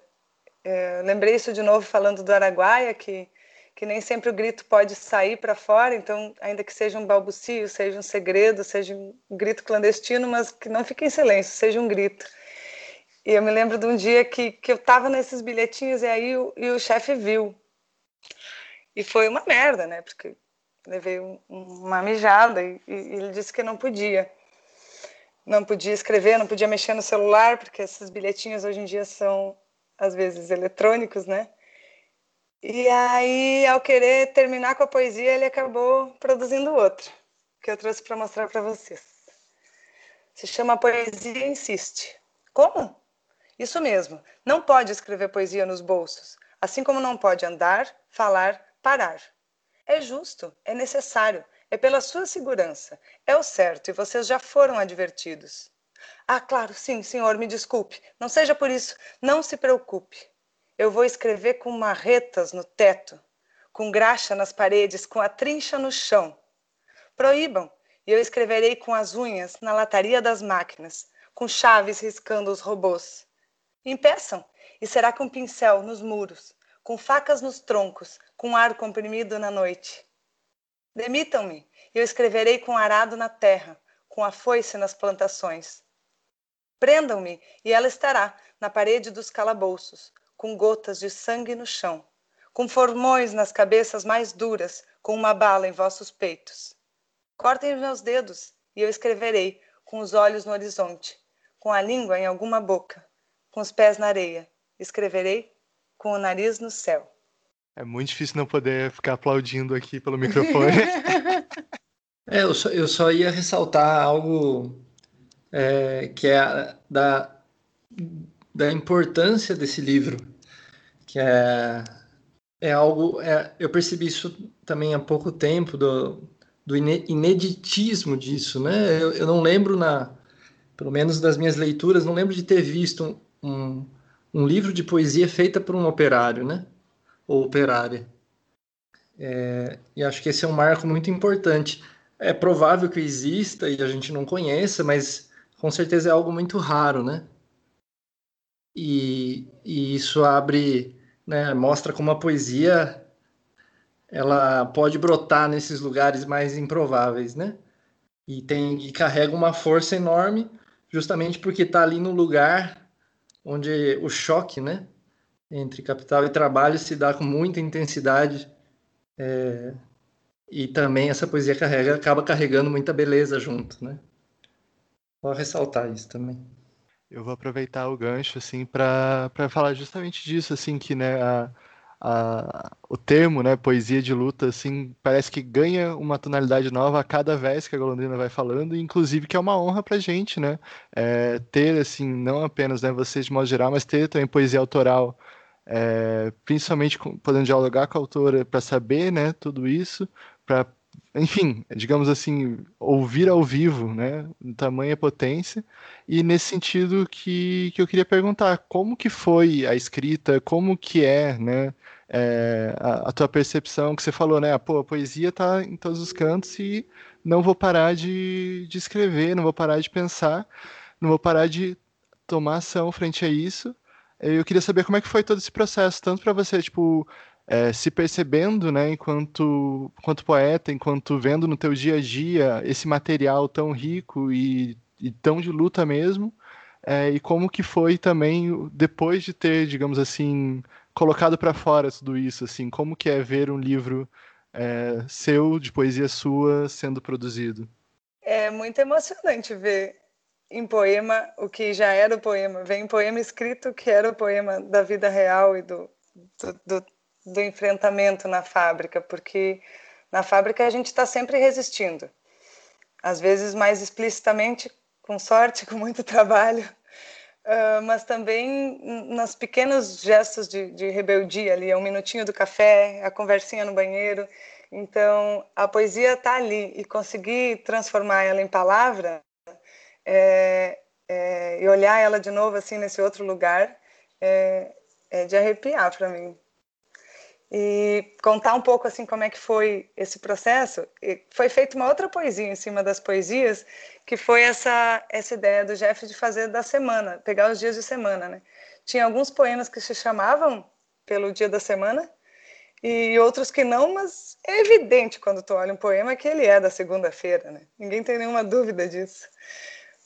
É, lembrei isso de novo falando do Araguaia que que nem sempre o grito pode sair para fora, então, ainda que seja um balbucio, seja um segredo, seja um grito clandestino, mas que não fique em silêncio, seja um grito. E eu me lembro de um dia que, que eu estava nesses bilhetinhos e aí o, e o chefe viu. E foi uma merda, né? Porque levei um, uma mijada e, e ele disse que não podia. Não podia escrever, não podia mexer no celular, porque esses bilhetinhos hoje em dia são, às vezes, eletrônicos, né? E aí, ao querer terminar com a poesia, ele acabou produzindo outro, que eu trouxe para mostrar para vocês. Se chama Poesia Insiste. Como? Isso mesmo. Não pode escrever poesia nos bolsos, assim como não pode andar, falar, parar. É justo, é necessário, é pela sua segurança, é o certo e vocês já foram advertidos. Ah, claro, sim, senhor, me desculpe. Não seja por isso, não se preocupe. Eu vou escrever com marretas no teto, com graxa nas paredes, com a trincha no chão. Proíbam, e eu escreverei com as unhas na lataria das máquinas, com chaves riscando os robôs. Impeçam, e será com pincel nos muros, com facas nos troncos, com ar comprimido na noite. Demitam-me, e eu escreverei com arado na terra, com a foice nas plantações. Prendam-me, e ela estará na parede dos calabouços, com gotas de sangue no chão, com formões nas cabeças mais duras, com uma bala em vossos peitos. Cortem os meus dedos, e eu escreverei, com os olhos no horizonte, com a língua em alguma boca, com os pés na areia. Escreverei com o nariz no céu. É muito difícil não poder ficar aplaudindo aqui pelo microfone. é, eu só, eu só ia ressaltar algo é, que é da da importância desse livro, que é, é algo. É, eu percebi isso também há pouco tempo, do, do ineditismo disso, né? Eu, eu, não lembro, na, pelo menos das minhas leituras, não lembro de ter visto um, um livro de poesia feita por um operário, né? Ou operária. É, e acho que esse é um marco muito importante. É provável que exista e a gente não conheça, mas com certeza é algo muito raro, né? e, e isso abre, né, mostra como a poesia ela pode brotar nesses lugares mais improváveis, né? E tem e carrega uma força enorme, justamente porque está ali no lugar onde o choque, né, entre capital e trabalho se dá com muita intensidade. É, e também essa poesia carrega, acaba carregando muita beleza junto, né? Vou ressaltar isso também. Eu vou aproveitar o gancho, assim, para falar justamente disso, assim, que, né, a, a, o termo, né, poesia de luta, assim, parece que ganha uma tonalidade nova a cada vez que a Golondrina vai falando, e inclusive que é uma honra pra gente, né, é, ter, assim, não apenas, né, vocês de modo geral, mas ter também poesia autoral, é, principalmente podendo dialogar com a autora para saber, né, tudo isso, para enfim, digamos assim, ouvir ao vivo, né, tamanha potência, e nesse sentido que, que eu queria perguntar, como que foi a escrita, como que é, né, é, a, a, tua percepção, que você falou, né, pô, a poesia está em todos os cantos e não vou parar de, de escrever, não vou parar de pensar, não vou parar de tomar ação frente a isso. Eu queria saber como é que foi todo esse processo, tanto para você, tipo, é, se percebendo, né, enquanto, enquanto poeta, enquanto vendo no teu dia a dia esse material tão rico e, e tão de luta mesmo, é, e como que foi também depois de ter, digamos assim, colocado para fora tudo isso, assim, como que é ver um livro é, seu, de poesia sua, sendo produzido? É muito emocionante ver em poema o que já era o poema, ver em poema escrito que era o poema da vida real e do, do, do, do enfrentamento na fábrica, porque na fábrica a gente está sempre resistindo, às vezes mais explicitamente, com sorte, com muito trabalho, uh, mas também nos pequenos gestos de, de rebeldia ali, é um minutinho do café, a conversinha no banheiro. Então, a poesia está ali e conseguir transformar ela em palavra é, é, e olhar ela de novo assim nesse outro lugar é, é de arrepiar para mim e contar um pouco assim como é que foi esse processo. E foi feita uma outra poesia em cima das poesias, que foi essa essa ideia do Jeff de fazer da semana, pegar os dias de semana, né? Tinha alguns poemas que se chamavam pelo dia da semana e outros que não, mas é evidente quando tu olha um poema que ele é da segunda-feira, né? Ninguém tem nenhuma dúvida disso.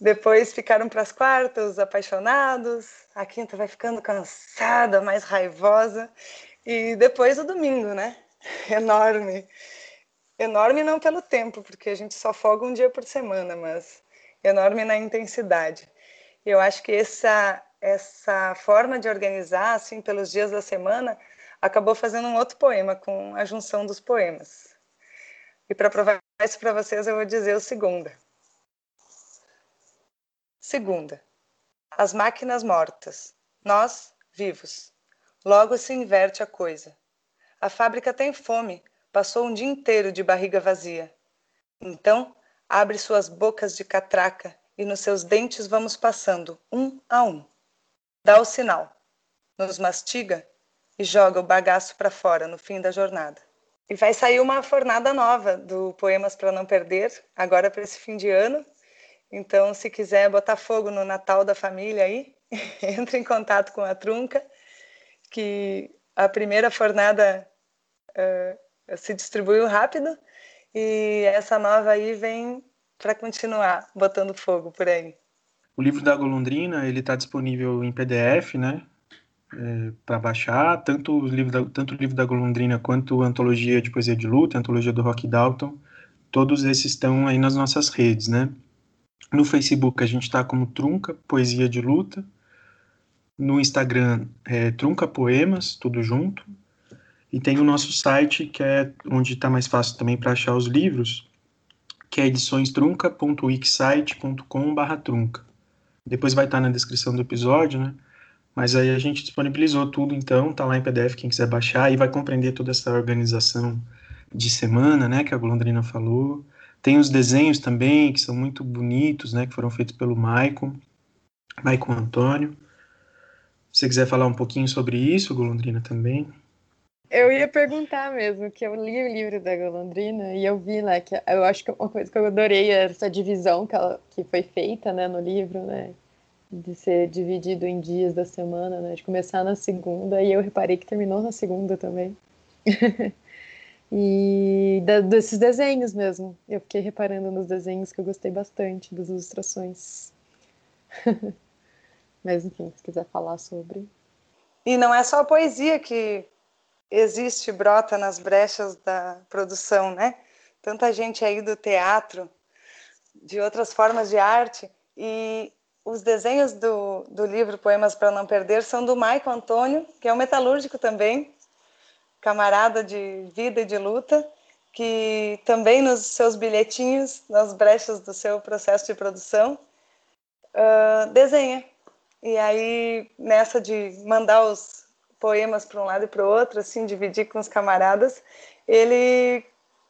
Depois ficaram para as quartas, apaixonados. A quinta vai ficando cansada, mais raivosa. E depois o domingo, né? Enorme. Enorme não pelo tempo, porque a gente só folga um dia por semana, mas enorme na intensidade. Eu acho que essa essa forma de organizar assim pelos dias da semana acabou fazendo um outro poema com a junção dos poemas. E para provar isso para vocês, eu vou dizer o segunda. Segunda. As máquinas mortas, nós vivos. Logo se inverte a coisa. A fábrica tem fome, passou um dia inteiro de barriga vazia. Então, abre suas bocas de catraca e nos seus dentes vamos passando, um a um. Dá o sinal, nos mastiga e joga o bagaço para fora no fim da jornada. E vai sair uma fornada nova do Poemas para Não Perder, agora para esse fim de ano. Então, se quiser botar fogo no Natal da família aí, entre em contato com a Trunca que a primeira fornada uh, se distribuiu rápido e essa nova aí vem para continuar botando fogo por aí. O livro da Golondrina ele está disponível em PDF, né? É, para baixar tanto o livro da, tanto o livro da Golondrina quanto a antologia de poesia de luta, a antologia do Rock Dalton, todos esses estão aí nas nossas redes, né? No Facebook a gente está como Trunca Poesia de Luta no Instagram é Trunca Poemas, tudo junto. E tem o nosso site, que é onde está mais fácil também para achar os livros, que é ediçõestrunca.wixsite.com.br trunca. Depois vai estar tá na descrição do episódio, né? Mas aí a gente disponibilizou tudo, então, tá lá em PDF, quem quiser baixar, e vai compreender toda essa organização de semana, né, que a Golondrina falou. Tem os desenhos também, que são muito bonitos, né, que foram feitos pelo Maicon, Maicon Antônio. Se você quiser falar um pouquinho sobre isso, Golondrina, também. Eu ia perguntar mesmo, que eu li o livro da Golondrina e eu vi lá que eu acho que uma coisa que eu adorei é essa divisão que, ela, que foi feita né, no livro, né? De ser dividido em dias da semana, né? De começar na segunda, e eu reparei que terminou na segunda também. e da, desses desenhos mesmo. Eu fiquei reparando nos desenhos que eu gostei bastante, das ilustrações. Mas, enfim, se quiser falar sobre. E não é só a poesia que existe, brota nas brechas da produção, né? Tanta gente aí do teatro, de outras formas de arte, e os desenhos do, do livro Poemas para Não Perder são do Maico Antônio, que é um metalúrgico também, camarada de vida e de luta, que também nos seus bilhetinhos, nas brechas do seu processo de produção, uh, desenha e aí, nessa de mandar os poemas para um lado e para o outro, assim, dividir com os camaradas, ele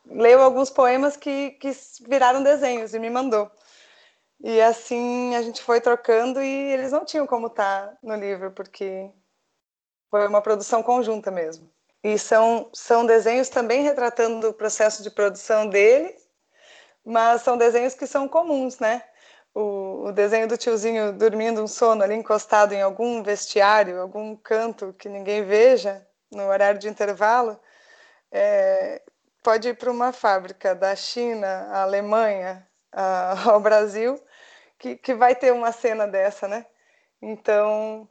leu alguns poemas que, que viraram desenhos e me mandou. E assim a gente foi trocando e eles não tinham como estar tá no livro, porque foi uma produção conjunta mesmo. E são, são desenhos também retratando o processo de produção dele, mas são desenhos que são comuns, né? o, o desenho do tiozinho dormindo um sono ali encostado em algum vestiário, algum canto que ninguém veja no horário de intervalo, é, pode ir para uma fábrica da China, Alemanha, a, ao Brasil, que, que vai ter uma cena dessa, né? Então,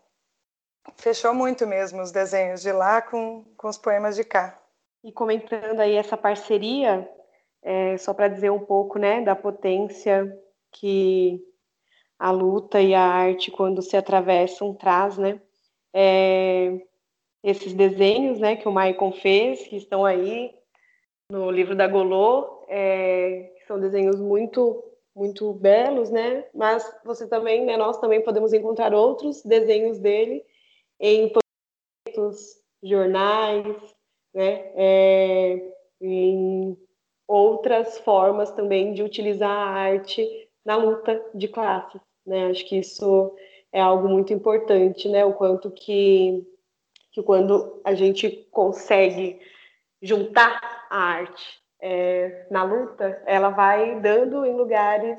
fechou muito mesmo os desenhos de lá com, com os poemas de cá. E comentando aí essa parceria, é, só para dizer um pouco, né, da potência que a luta e a arte, quando se atravessam, traz, né? É, esses desenhos, né, que o Maicon fez, que estão aí no livro da Golô, é, são desenhos muito muito belos, né? Mas você também, né, nós também podemos encontrar outros desenhos dele em panfletos, jornais, né? É, em outras formas também de utilizar a arte na luta de classes, né? Acho que isso é algo muito importante, né? O quanto que, que quando a gente consegue juntar a arte é, na luta, ela vai dando em lugares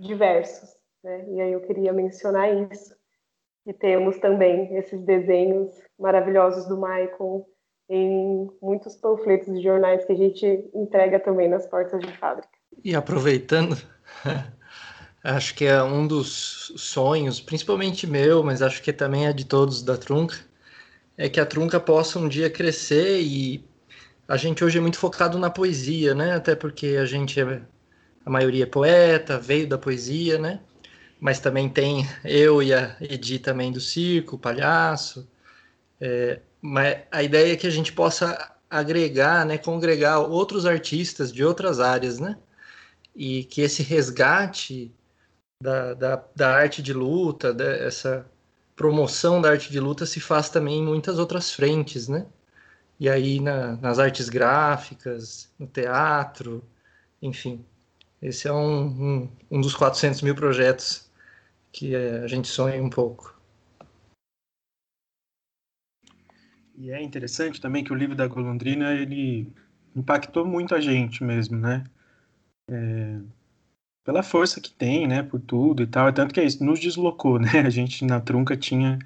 diversos, né? E aí eu queria mencionar isso. E temos também esses desenhos maravilhosos do Michael em muitos panfletos de jornais que a gente entrega também nas portas de fábrica. E aproveitando, acho que é um dos sonhos, principalmente meu, mas acho que também é de todos da Trunca, é que a Trunca possa um dia crescer e a gente hoje é muito focado na poesia, né? Até porque a gente é, a maioria é poeta, veio da poesia, né? Mas também tem eu e a Edi também do circo, palhaço. É, mas a ideia é que a gente possa agregar, né, congregar outros artistas de outras áreas, né? E que esse resgate da, da, da arte de luta, dessa promoção da arte de luta se faz também em muitas outras frentes, né? E aí na, nas artes gráficas, no teatro, enfim. Esse é um, um, um dos 400 mil projetos que a gente sonha um pouco. E é interessante também que o livro da Golondrina, ele impactou muito a gente mesmo, né? É, pela força que tem, né, por tudo e tal, é tanto que é isso, nos deslocou, né? A gente na Trunca tinha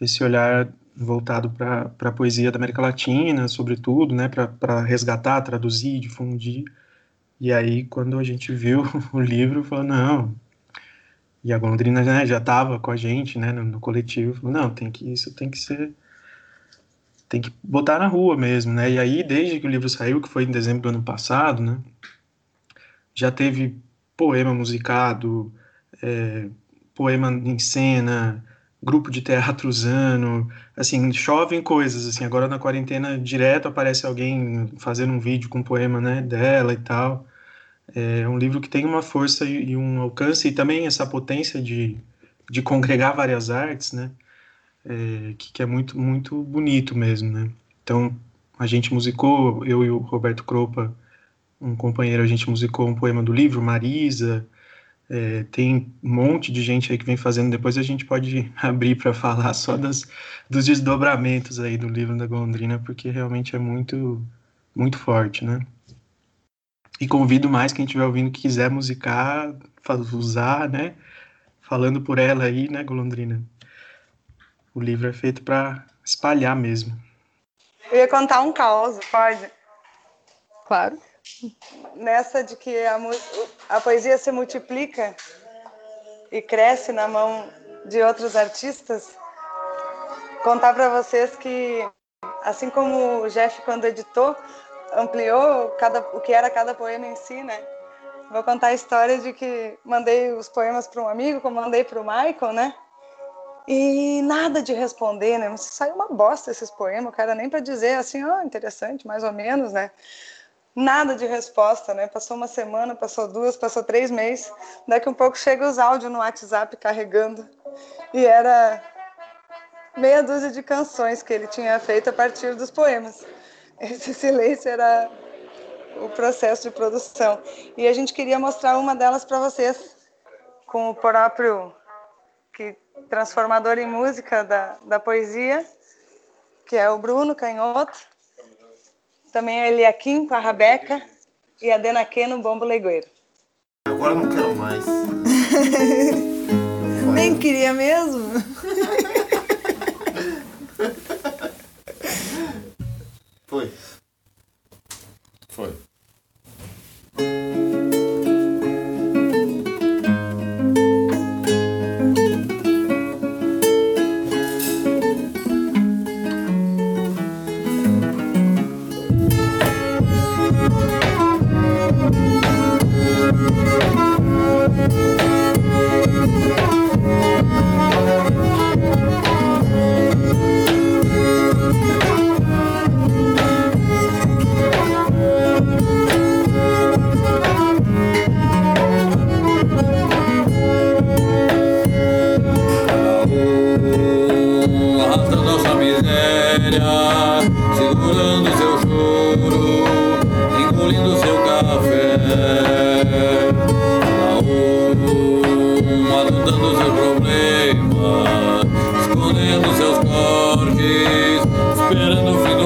esse olhar voltado para a poesia da América Latina, sobretudo, né, para resgatar, traduzir, difundir. E aí, quando a gente viu o livro, falou, não. E a Golondrina né, já estava com a gente, né, no, no coletivo, não, tem que isso tem que ser tem que botar na rua mesmo, né? E aí, desde que o livro saiu, que foi em dezembro do ano passado, né? Já teve poema musicado, é, poema em cena, grupo de teatro usando, assim, chovem coisas, assim, agora na quarentena direto aparece alguém fazendo um vídeo com um poema, né, dela e tal. É um livro que tem uma força e, um alcance e também essa potência de, de congregar várias artes, né? é, que, que, é muito, muito bonito mesmo, né? Então, a gente musicou, eu e o Roberto Cropa, um companheiro, a gente musicou um poema do livro, Marisa, é, tem um monte de gente aí que vem fazendo, depois a gente pode abrir para falar só das, dos desdobramentos aí do livro da Gondrina, porque realmente é muito, muito forte, né? E convido mais quem estiver ouvindo que quiser musicar, usar, né? Falando por ela aí, né, Golondrina? O livro é feito para espalhar mesmo. Eu ia contar um caos, pode? Claro. Nessa de que a, a poesia se multiplica e cresce na mão de outros artistas, contar para vocês que, assim como o Jeff, quando editou, ampliou cada, o que era cada poema em si, né? Vou contar a história de que mandei os poemas para um amigo, como mandei para o Michael, né? E nada de responder, né? Saiu uma bosta esses poemas, cara nem para dizer assim, ó, oh, interessante, mais ou menos, né? Nada de resposta, né? Passou uma semana, passou duas, passou três meses. Daqui um pouco chega os áudios no WhatsApp carregando. E era meia dúzia de canções que ele tinha feito a partir dos poemas. Esse silêncio era o processo de produção. E a gente queria mostrar uma delas para vocês, com o próprio que transformador em música da, da poesia, que é o Bruno Canhoto. Também a Eliakim com a Rabeca e a Denaque no bombo legueiro. Agora não quero mais. Nem queria mesmo. Foi. Foi. Um adotando seu problema, escondendo seus cortes, esperando o fim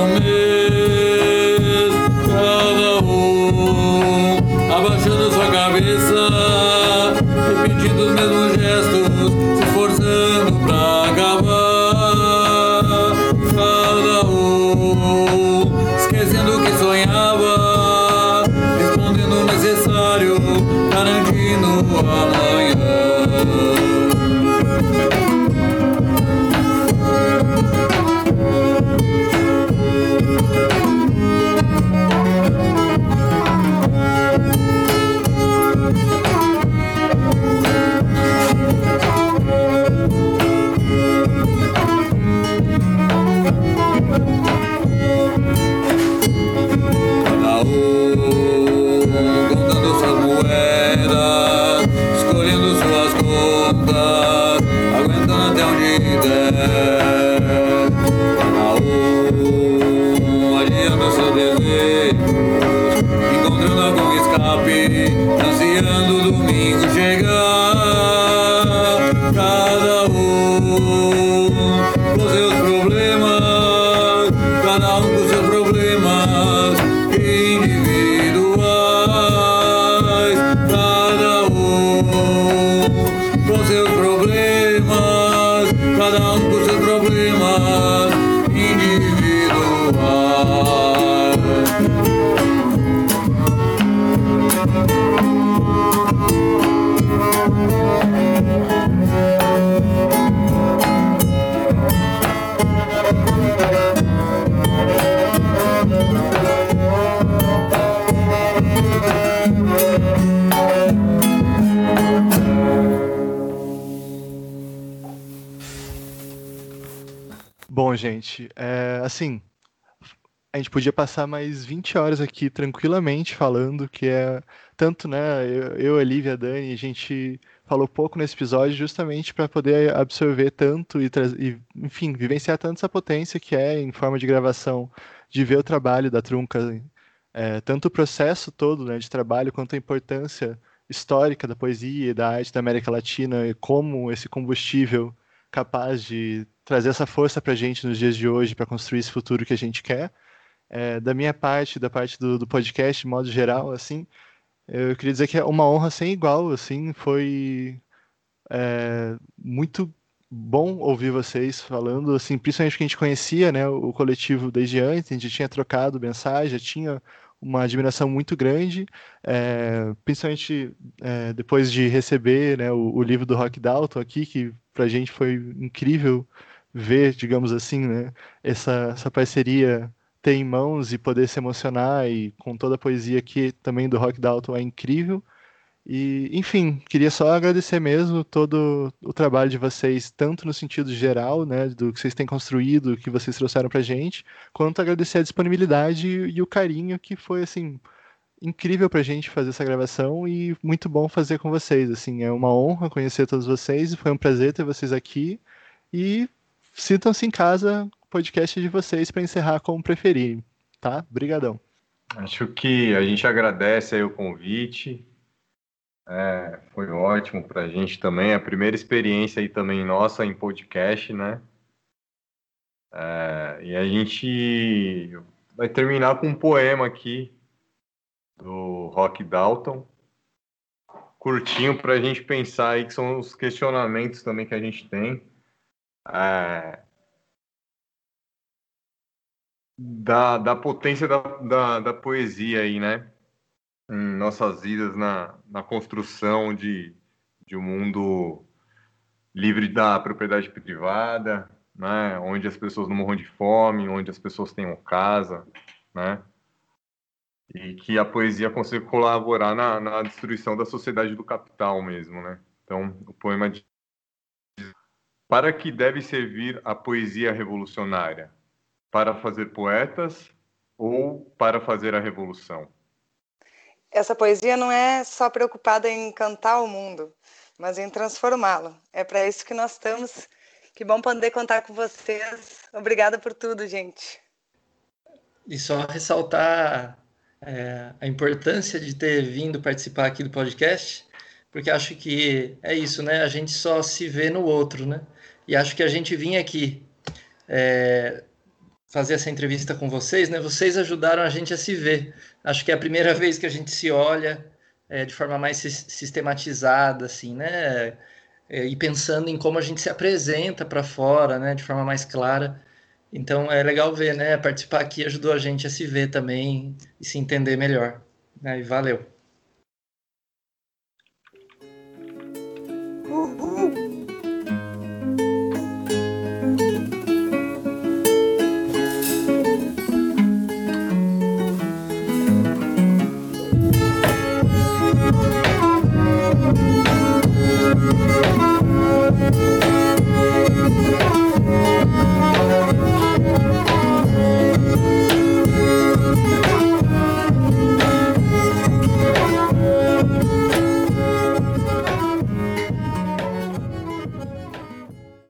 assim, a gente podia passar mais 20 horas aqui tranquilamente falando, que é tanto, né, eu, eu, a Lívia, a Dani, a gente falou pouco nesse episódio justamente para poder absorver tanto e, e, enfim, vivenciar tanto essa potência que é em forma de gravação, de ver o trabalho da Trunca, é, tanto o processo todo, né, de trabalho, quanto a importância histórica da poesia e da arte da América Latina e como esse combustível capaz de trazer essa força para a gente nos dias de hoje para construir esse futuro que a gente quer. É, da minha parte, da parte do, do podcast, de modo geral, assim, eu queria dizer que é uma honra sem igual, assim, foi é, muito bom ouvir vocês falando, assim, principalmente porque a gente conhecia, né, o coletivo desde antes, a gente tinha trocado mensagem, já tinha uma admiração muito grande, é, principalmente é, depois de receber né, o, o livro do Rock Dalton aqui, que para a gente foi incrível ver, digamos assim, né, essa, essa parceria ter em mãos e poder se emocionar e com toda a poesia aqui também do Rock Dalton é incrível. E, enfim, queria só agradecer mesmo todo o trabalho de vocês, tanto no sentido geral, né, do que vocês têm construído, que vocês trouxeram pra gente, quanto agradecer a disponibilidade e o carinho que foi, assim, incrível pra gente fazer essa gravação e muito bom fazer com vocês, assim, é uma honra conhecer todos vocês e foi um prazer ter vocês aqui e sintam-se em casa, podcast é de vocês para encerrar como preferirem, tá? Obrigadão. Acho que a gente agradece aí o convite. É, foi ótimo para a gente também. A primeira experiência aí também nossa em podcast, né? É, e a gente vai terminar com um poema aqui do Rock Dalton, curtinho para a gente pensar aí, que são os questionamentos também que a gente tem. É, da, da potência da, da, da, poesia aí, né? Em nossas vidas, na, na construção de, de um mundo livre da propriedade privada, né? Onde as pessoas não morram de fome, onde as pessoas tenham casa, né? E que a poesia consiga colaborar na, na destruição da sociedade do capital mesmo, né? Então, o poema diz: Para que deve servir a poesia revolucionária? Para fazer poetas ou para fazer a revolução? Essa poesia não é só preocupada em cantar o mundo, mas em transformá-lo. É para isso que nós estamos. Que bom poder contar com vocês. Obrigada por tudo, gente. E só ressaltar é, a importância de ter vindo participar aqui do podcast, porque acho que é isso, né? A gente só se vê no outro, né? E acho que a gente vinha aqui é, fazer essa entrevista com vocês, né? Vocês ajudaram a gente a se ver. Acho que é a primeira vez que a gente se olha é, de forma mais sistematizada, assim, né? É, e pensando em como a gente se apresenta para fora, né? De forma mais clara. Então é legal ver, né? Participar aqui ajudou a gente a se ver também e se entender melhor. Né? E valeu.